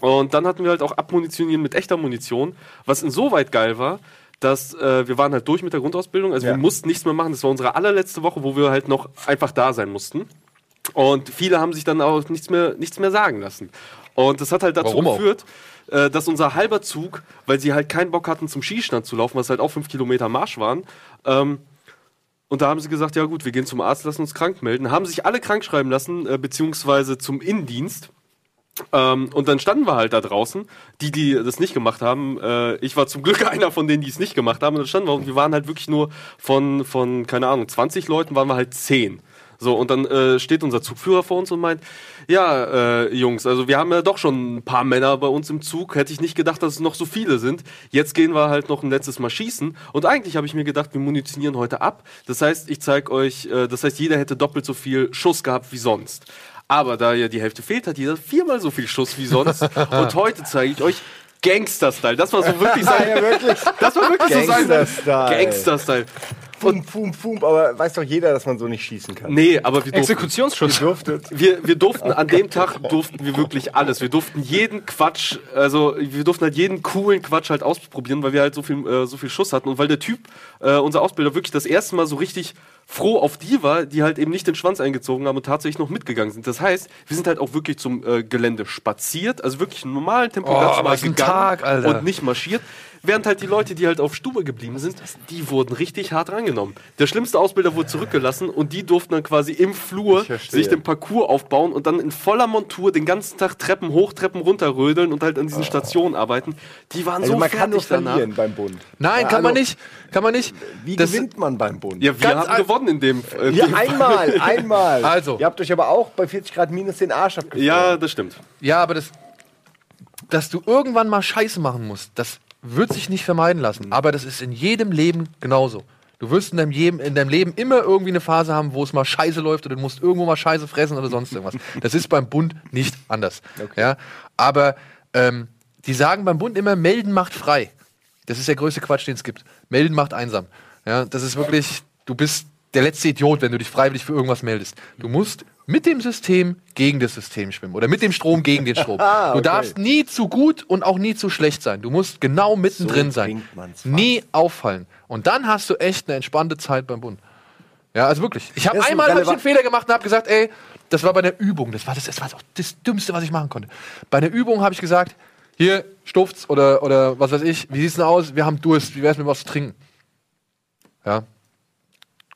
Und dann hatten wir halt auch Abmunitionieren mit echter Munition, was insoweit geil war, dass äh, wir waren halt durch mit der Grundausbildung, also Ja. wir mussten nichts mehr machen. Das war unsere allerletzte Woche, wo wir halt noch einfach da sein mussten. Und viele haben sich dann auch nichts mehr, nichts mehr sagen lassen. Und das hat halt dazu Warum auch? geführt, äh, dass unser halber Zug, weil sie halt keinen Bock hatten, zum Skistand zu laufen, was halt auch fünf Kilometer Marsch waren, ähm, Und da haben sie gesagt, ja gut, wir gehen zum Arzt, lassen uns krank melden. Haben sich alle krank schreiben lassen, äh, beziehungsweise zum Innendienst. Ähm, und dann standen wir halt da draußen, die, die das nicht gemacht haben. Äh, ich war zum Glück einer von denen, die es nicht gemacht haben. Und dann standen wir und wir waren halt wirklich nur von, von, keine Ahnung, 20 Leuten waren wir halt 10. So, und dann äh, steht unser Zugführer vor uns und meint, ja, äh, Jungs, also wir haben ja doch schon ein paar Männer bei uns im Zug. Hätte ich nicht gedacht, dass es noch so viele sind. Jetzt gehen wir halt noch ein letztes Mal schießen. Und eigentlich habe ich mir gedacht, wir munitionieren heute ab. Das heißt, ich zeige euch, äh, das heißt, jeder hätte doppelt so viel Schuss gehabt wie sonst. Aber da ja die Hälfte fehlt, hat jeder viermal so viel Schuss wie sonst. und heute zeige ich euch Gangster-Style. Das war so wirklich sein. ja, wirklich. Das war wirklich so sein. Gangster-Style. Gangster-Style. Fum, fum, fum. Aber weiß doch jeder, dass man so nicht schießen kann. Nee, aber wir durften, Exekutionsschuss. Durftet. wir, wir durften an dem Tag durften wir wirklich alles. Wir durften jeden Quatsch, also wir durften halt jeden coolen Quatsch halt ausprobieren, weil wir halt so viel, äh, so viel Schuss hatten und weil der Typ, äh, unser Ausbilder, wirklich das erste Mal so richtig froh auf die war, die halt eben nicht den Schwanz eingezogen haben und tatsächlich noch mitgegangen sind. Das heißt, wir sind halt auch wirklich zum äh, Gelände spaziert, also wirklich im normalen Tempo Oh, ganz normal was ein Tag, Alter. und nicht marschiert. Während halt die Leute, die halt auf Stube geblieben sind, die wurden richtig hart rangenommen. Der schlimmste Ausbilder wurde zurückgelassen und die durften dann quasi im Flur sich den Parcours aufbauen und dann in voller Montur den ganzen Tag Treppen hoch, Treppen runter rödeln und halt an diesen Stationen arbeiten. Die waren Also so man kann nur fertig danach. beim Bund. Nein, Ja, kann man also, nicht. Kann man nicht. Wie Das- gewinnt man beim Bund? Ja, wir Ganz haben ein- gewonnen in dem. Äh, Ja, dem einmal, einmal. Also. Ihr habt euch aber auch bei 40 Grad minus den Arsch abgefroren. ja, das stimmt. Ja, aber das, dass du irgendwann mal Scheiße machen musst, das wird sich nicht vermeiden lassen. Aber das ist in jedem Leben genauso. Du wirst in deinem, Leben, in deinem Leben immer irgendwie eine Phase haben, wo es mal Scheiße läuft oder du musst irgendwo mal Scheiße fressen oder sonst irgendwas. Das ist beim Bund nicht anders. Ja? Aber ähm, die sagen beim Bund immer, melden macht frei. Das ist der größte Quatsch, den es gibt. Melden macht einsam. Ja, das ist wirklich, du bist der letzte Idiot, wenn du dich freiwillig für irgendwas meldest. Du musst mit dem System gegen das System schwimmen oder mit dem Strom gegen den Strom. Ah, Du okay. darfst nie zu gut und auch nie zu schlecht sein. Du musst genau mittendrin sein. bringt man's Nie auffallen. Und dann hast du echt eine entspannte Zeit beim Bund. Ja, also wirklich. Ich habe einmal hab ich einen Fehler gemacht und habe gesagt, ey, das war bei der Übung. Das war das, das war auch das Dümmste, was ich machen konnte. Bei der Übung habe ich gesagt, hier, Stuft's oder, oder was weiß ich, wie sieht's denn aus? Wir haben Durst, wie wär's mit was zu trinken? Ja.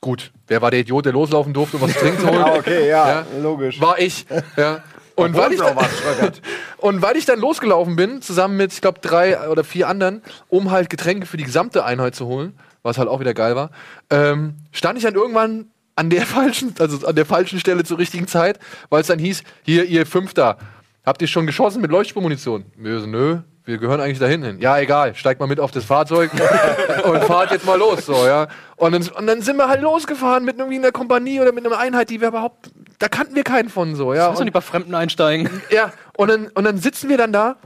Gut. Wer war der Idiot, der loslaufen durfte, um was zu trinken zu holen? Ah, okay, ja, logisch. War ich. Ja. Und weil, ich dann, und weil ich dann losgelaufen bin, zusammen mit, ich glaube, drei oder vier anderen, um halt Getränke für die gesamte Einheit zu holen, was halt auch wieder geil war, ähm, stand ich dann irgendwann an der falschen, also an der falschen Stelle zur richtigen Zeit, weil es dann hieß, hier, ihr Fünfter, habt ihr schon geschossen mit Leuchtspurmunition? So, nö, wir gehören eigentlich dahin hin. Ja, egal, steigt mal mit auf das Fahrzeug und fahrt jetzt mal los, so, ja. Und dann, und dann sind wir halt losgefahren mit irgendwie einer Kompanie oder mit einer Einheit, die wir überhaupt, da kannten wir keinen von, so, ja. Lass doch Und- nicht bei Fremden einsteigen. ja, und dann, und dann sitzen wir dann da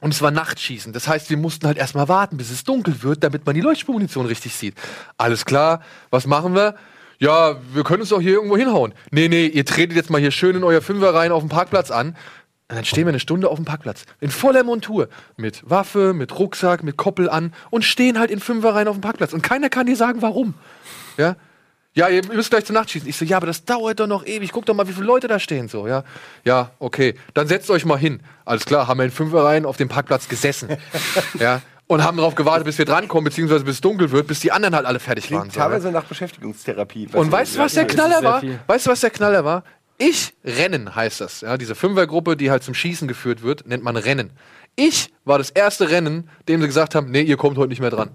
und es war Nachtschießen. Das heißt, wir mussten halt erstmal warten, bis es dunkel wird, damit man die Leuchtspurmunition richtig sieht. Alles klar, was machen wir? Ja, wir können uns doch hier irgendwo hinhauen. Nee, nee, ihr tretet jetzt mal hier schön in euer Fünfer rein auf dem Parkplatz an. Und dann stehen wir eine Stunde auf dem Parkplatz. In voller Montur. Mit Waffe, mit Rucksack, mit Koppel an und stehen halt in Fünfer rein auf dem Parkplatz. Und keiner kann dir sagen, warum. Ja? Ja, ihr müsst gleich zur Nacht schießen. Ich so, ja, aber das dauert doch noch ewig. Guck doch mal, wie viele Leute da stehen. So, ja. Ja, okay. Dann setzt euch mal hin. Alles klar, haben wir in Fünferreihen auf dem Parkplatz gesessen. ja. Und haben darauf gewartet, bis wir drankommen, beziehungsweise bis es dunkel wird, bis die anderen halt alle fertig waren. Klingt So, ja. teilweise nach Beschäftigungstherapie. Und weißt du, was der Knaller war? Weißt du, was der Knaller war? Ich rennen heißt das. Ja, diese Fünfergruppe, die halt zum Schießen geführt wird, nennt man Rennen. Ich war das erste Rennen, dem sie gesagt haben, nee, ihr kommt heute nicht mehr dran.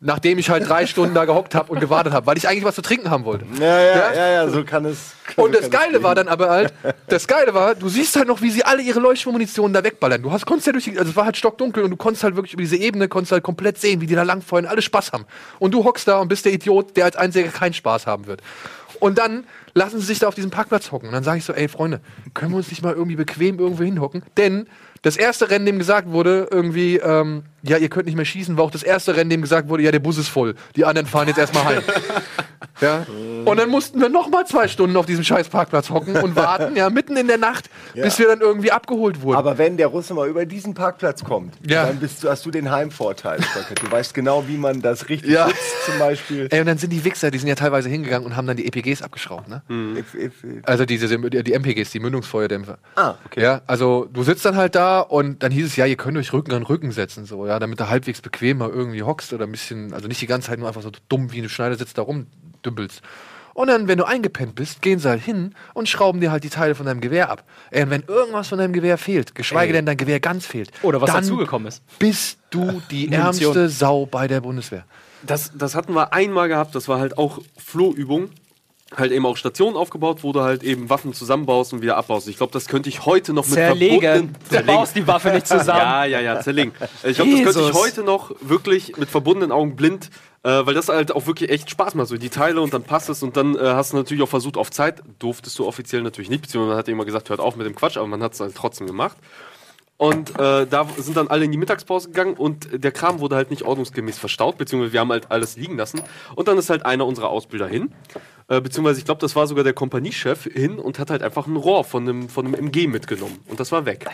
Nachdem ich halt drei Stunden da gehockt habe und gewartet habe, weil ich eigentlich was zu trinken haben wollte. Ja, ja, ja, ja, so kann es. Und so das Geile war dann aber halt, das Geile war, du siehst halt noch, wie sie alle ihre Leuchtmunition da wegballern. Du hast, konntest ja durch die, also es war halt stockdunkel und du konntest halt wirklich über diese Ebene, konntest halt komplett sehen, wie die da langfeuern, alle Spaß haben. Und du hockst da und bist der Idiot, der als einziger keinen Spaß haben wird. Und dann lassen sie sich da auf diesem Parkplatz hocken. Und dann sage ich so, ey Freunde, können wir uns nicht mal irgendwie bequem irgendwo hinhocken? Denn das erste Rennen, dem gesagt wurde, irgendwie, ähm, ja, ihr könnt nicht mehr schießen, war auch das erste Rennen, dem gesagt wurde, ja, der Bus ist voll. Die anderen fahren jetzt erstmal heim. Ja? Und dann mussten wir noch mal zwei Stunden auf diesem scheiß Parkplatz hocken und warten, ja, mitten in der Nacht, bis wir dann irgendwie abgeholt wurden. Aber wenn der Russe mal über diesen Parkplatz kommt, Ja. dann bist du, hast du den Heimvorteil. Du weißt genau, wie man das richtig Ja. schützt, zum Beispiel. Ey, und dann sind die Wichser, die sind ja teilweise hingegangen und haben dann die EPGs abgeschraubt, ne? If. Also diese, die MPGs, die Mündungsfeuerdämpfer. Ah, okay. Ja, also du sitzt dann halt da und dann hieß es, ja, ihr könnt euch Rücken an Rücken setzen, so, ja, damit du halbwegs bequemer irgendwie hockst oder ein bisschen, also nicht die ganze Zeit nur einfach so dumm wie eine Schneider sitzt da rum dümpelst. Und dann, wenn du eingepennt bist, gehen sie halt hin und schrauben dir halt die Teile von deinem Gewehr ab. Ey, und wenn irgendwas von deinem Gewehr fehlt, geschweige denn dein Gewehr ganz fehlt, Oder was dann dazugekommen ist. bist du die ärmste Sau bei der Bundeswehr. Das, das hatten wir einmal gehabt, das war halt auch Flohübung. Halt eben auch Stationen aufgebaut, wo du halt eben Waffen zusammenbaust und wieder abbaust. Ich glaube, das könnte ich heute noch mit Zerlegen. verbundenen- Du baust die Waffe nicht zusammen. Ja, ja, ja, zerlegen. Ich glaube, das könnte ich heute noch wirklich mit verbundenen Augen blind, äh, weil das halt auch wirklich echt Spaß macht. So die Teile und dann passt es und dann äh, hast du natürlich auch versucht auf Zeit. Durftest du offiziell natürlich nicht, beziehungsweise man hat immer gesagt, hört auf mit dem Quatsch, aber man hat es halt trotzdem gemacht. Und äh, da sind dann alle in die Mittagspause gegangen und der Kram wurde halt nicht ordnungsgemäß verstaut, beziehungsweise wir haben halt alles liegen lassen. Und dann ist halt einer unserer Ausbilder hin, äh, beziehungsweise ich glaube, das war sogar der Kompaniechef hin und hat halt einfach ein Rohr von einem, von einem MG mitgenommen. Und das war weg.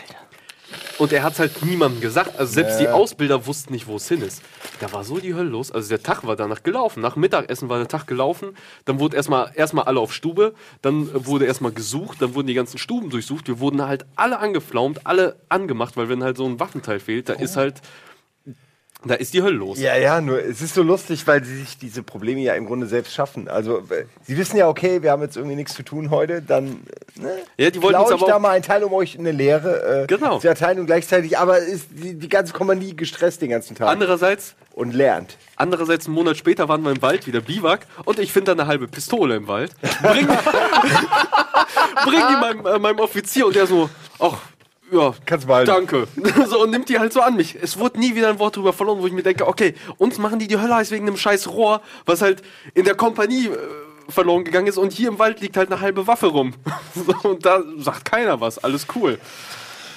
Und er hat halt niemandem gesagt. Also selbst die Ausbilder wussten nicht, wo es hin ist. Da war so die Hölle los. Also der Tag war danach gelaufen. Nach Mittagessen war der Tag gelaufen. Dann wurde erstmal erstmal alle auf Stube. Dann äh, wurde erstmal gesucht. Dann wurden die ganzen Stuben durchsucht. Wir wurden halt alle angeflaumt, alle angemacht, weil wenn halt so ein Waffenteil fehlt, da ist halt. Da ist die Hölle los. Ja, ja, nur es ist so lustig, weil sie sich diese Probleme ja im Grunde selbst schaffen. Also, äh, sie wissen ja, okay, wir haben jetzt irgendwie nichts zu tun heute, dann äh, ne, Ja, die wollten uns ich aber da auch- mal einen Teil, um euch eine Lehre äh, Genau. zu erteilen und gleichzeitig, aber ist die, die ganze Kompanie gestresst den ganzen Tag Andererseits, und lernt. Andererseits, einen Monat später waren wir im Wald, wieder Biwak, und ich finde da eine halbe Pistole im Wald. Bring, bring die meinem, äh, meinem Offizier und der so, ach, ja, Kannst behalten. danke. so, und nimmt die halt so an mich. Es wurde nie wieder ein Wort drüber verloren, wo ich mir denke, okay, uns machen die die Hölle heiß wegen einem scheiß Rohr, was halt in der Kompanie äh, verloren gegangen ist und hier im Wald liegt halt eine halbe Waffe rum. so, und da sagt keiner was, alles cool.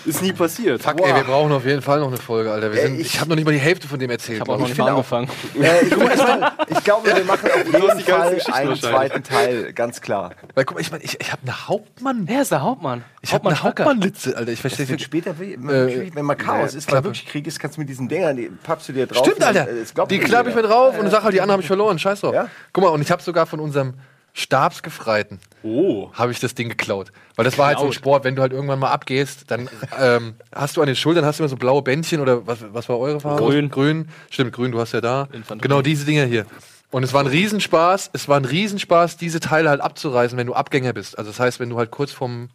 Ist nie passiert. Fuck, ey, wir brauchen auf jeden Fall noch eine Folge, Alter. Wir Äh, sind, ich- ich habe noch nicht mal die Hälfte von dem erzählt. Ich habe auch noch ich. nicht mal angefangen. Äh, ich, ich, ich glaube, wir machen auf jeden Fall einen zweiten Teil, ganz klar. Weil, guck mal, ich meine, ich, ich habe eine Hauptmann. Wer ist der Hauptmann? Ich habe eine. Hauptmannlitze, Alter. Ich verstehe Es wird später, wie- Äh, wenn mal Chaos ist, weil wirklich Krieg ist, kannst du mit diesen Dingern, die pappst du dir drauf. Stimmt, Alter. äh, Die nicht klappe ich mit drauf und sag halt, die anderen habe ich verloren. Scheiß drauf. Ja? Guck mal, und ich habe sogar von unserem Stabsgefreiten Oh. habe ich das Ding geklaut. Weil das war halt so ein Sport, wenn du halt irgendwann mal abgehst, dann ähm, hast du an den Schultern hast du immer so blaue Bändchen oder was, was war eure Farbe? Grün. Grün. Stimmt, grün, du hast ja da. Infanterie. Genau diese Dinger hier. Und es war ein Riesenspaß, es war ein Riesenspaß, diese Teile halt abzureißen, wenn du Abgänger bist. Also das heißt, wenn du halt kurz vom,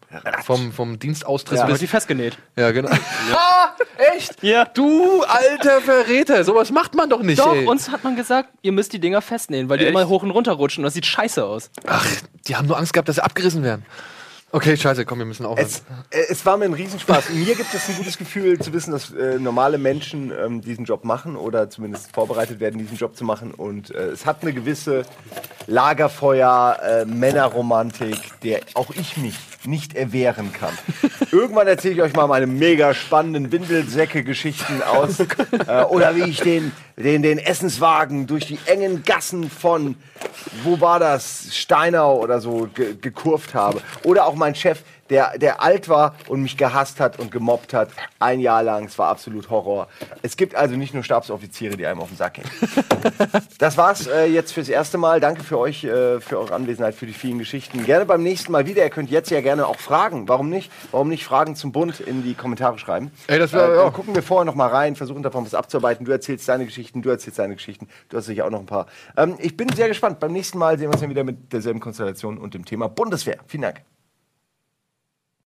vom, vom Dienstaustritt Ja. Bist. die festgenäht. Ja, genau. Ah, echt? Ja. Du alter Verräter, sowas macht man doch nicht, Doch, ey. uns hat man gesagt, ihr müsst die Dinger festnähen, weil die Echt? immer hoch und runter rutschen und das sieht scheiße aus. Ach, die haben nur Angst gehabt, dass sie abgerissen werden. Okay, scheiße, komm, wir müssen aufhören. Es, äh, es war mir ein Riesenspaß. Mir gibt es ein gutes Gefühl zu wissen, dass äh, normale Menschen ähm, diesen Job machen oder zumindest vorbereitet werden, diesen Job zu machen. Und äh, es hat eine gewisse Lagerfeuer, äh, der auch ich mich nicht erwehren kann. Irgendwann erzähle ich euch mal meine mega spannenden Windelsäcke-Geschichten aus. äh, oder wie ich den, den, den Essenswagen durch die engen Gassen von, wo war das, Steinau oder so, ge gekurvt habe. Oder auch mein Chef, der, der alt war und mich gehasst hat und gemobbt hat. Ein Jahr lang. Es war absolut Horror. Es gibt also nicht nur Stabsoffiziere, die einem auf den Sack hängen. Das war's äh, jetzt fürs erste Mal. Danke für euch, äh, für eure Anwesenheit, für die vielen Geschichten. Gerne beim nächsten Mal wieder. Ihr könnt jetzt ja gerne auch Fragen. Warum nicht? Warum nicht Fragen zum Bund in die Kommentare schreiben? Ey, das wär- äh, ja. gucken wir vorher noch mal rein, versuchen davon was abzuarbeiten. Du erzählst deine Geschichten, du erzählst deine Geschichten. Du hast sicher auch noch ein paar. Ähm, ich bin sehr gespannt. Beim nächsten Mal sehen wir uns dann wieder mit derselben Konstellation und dem Thema Bundeswehr. Vielen Dank.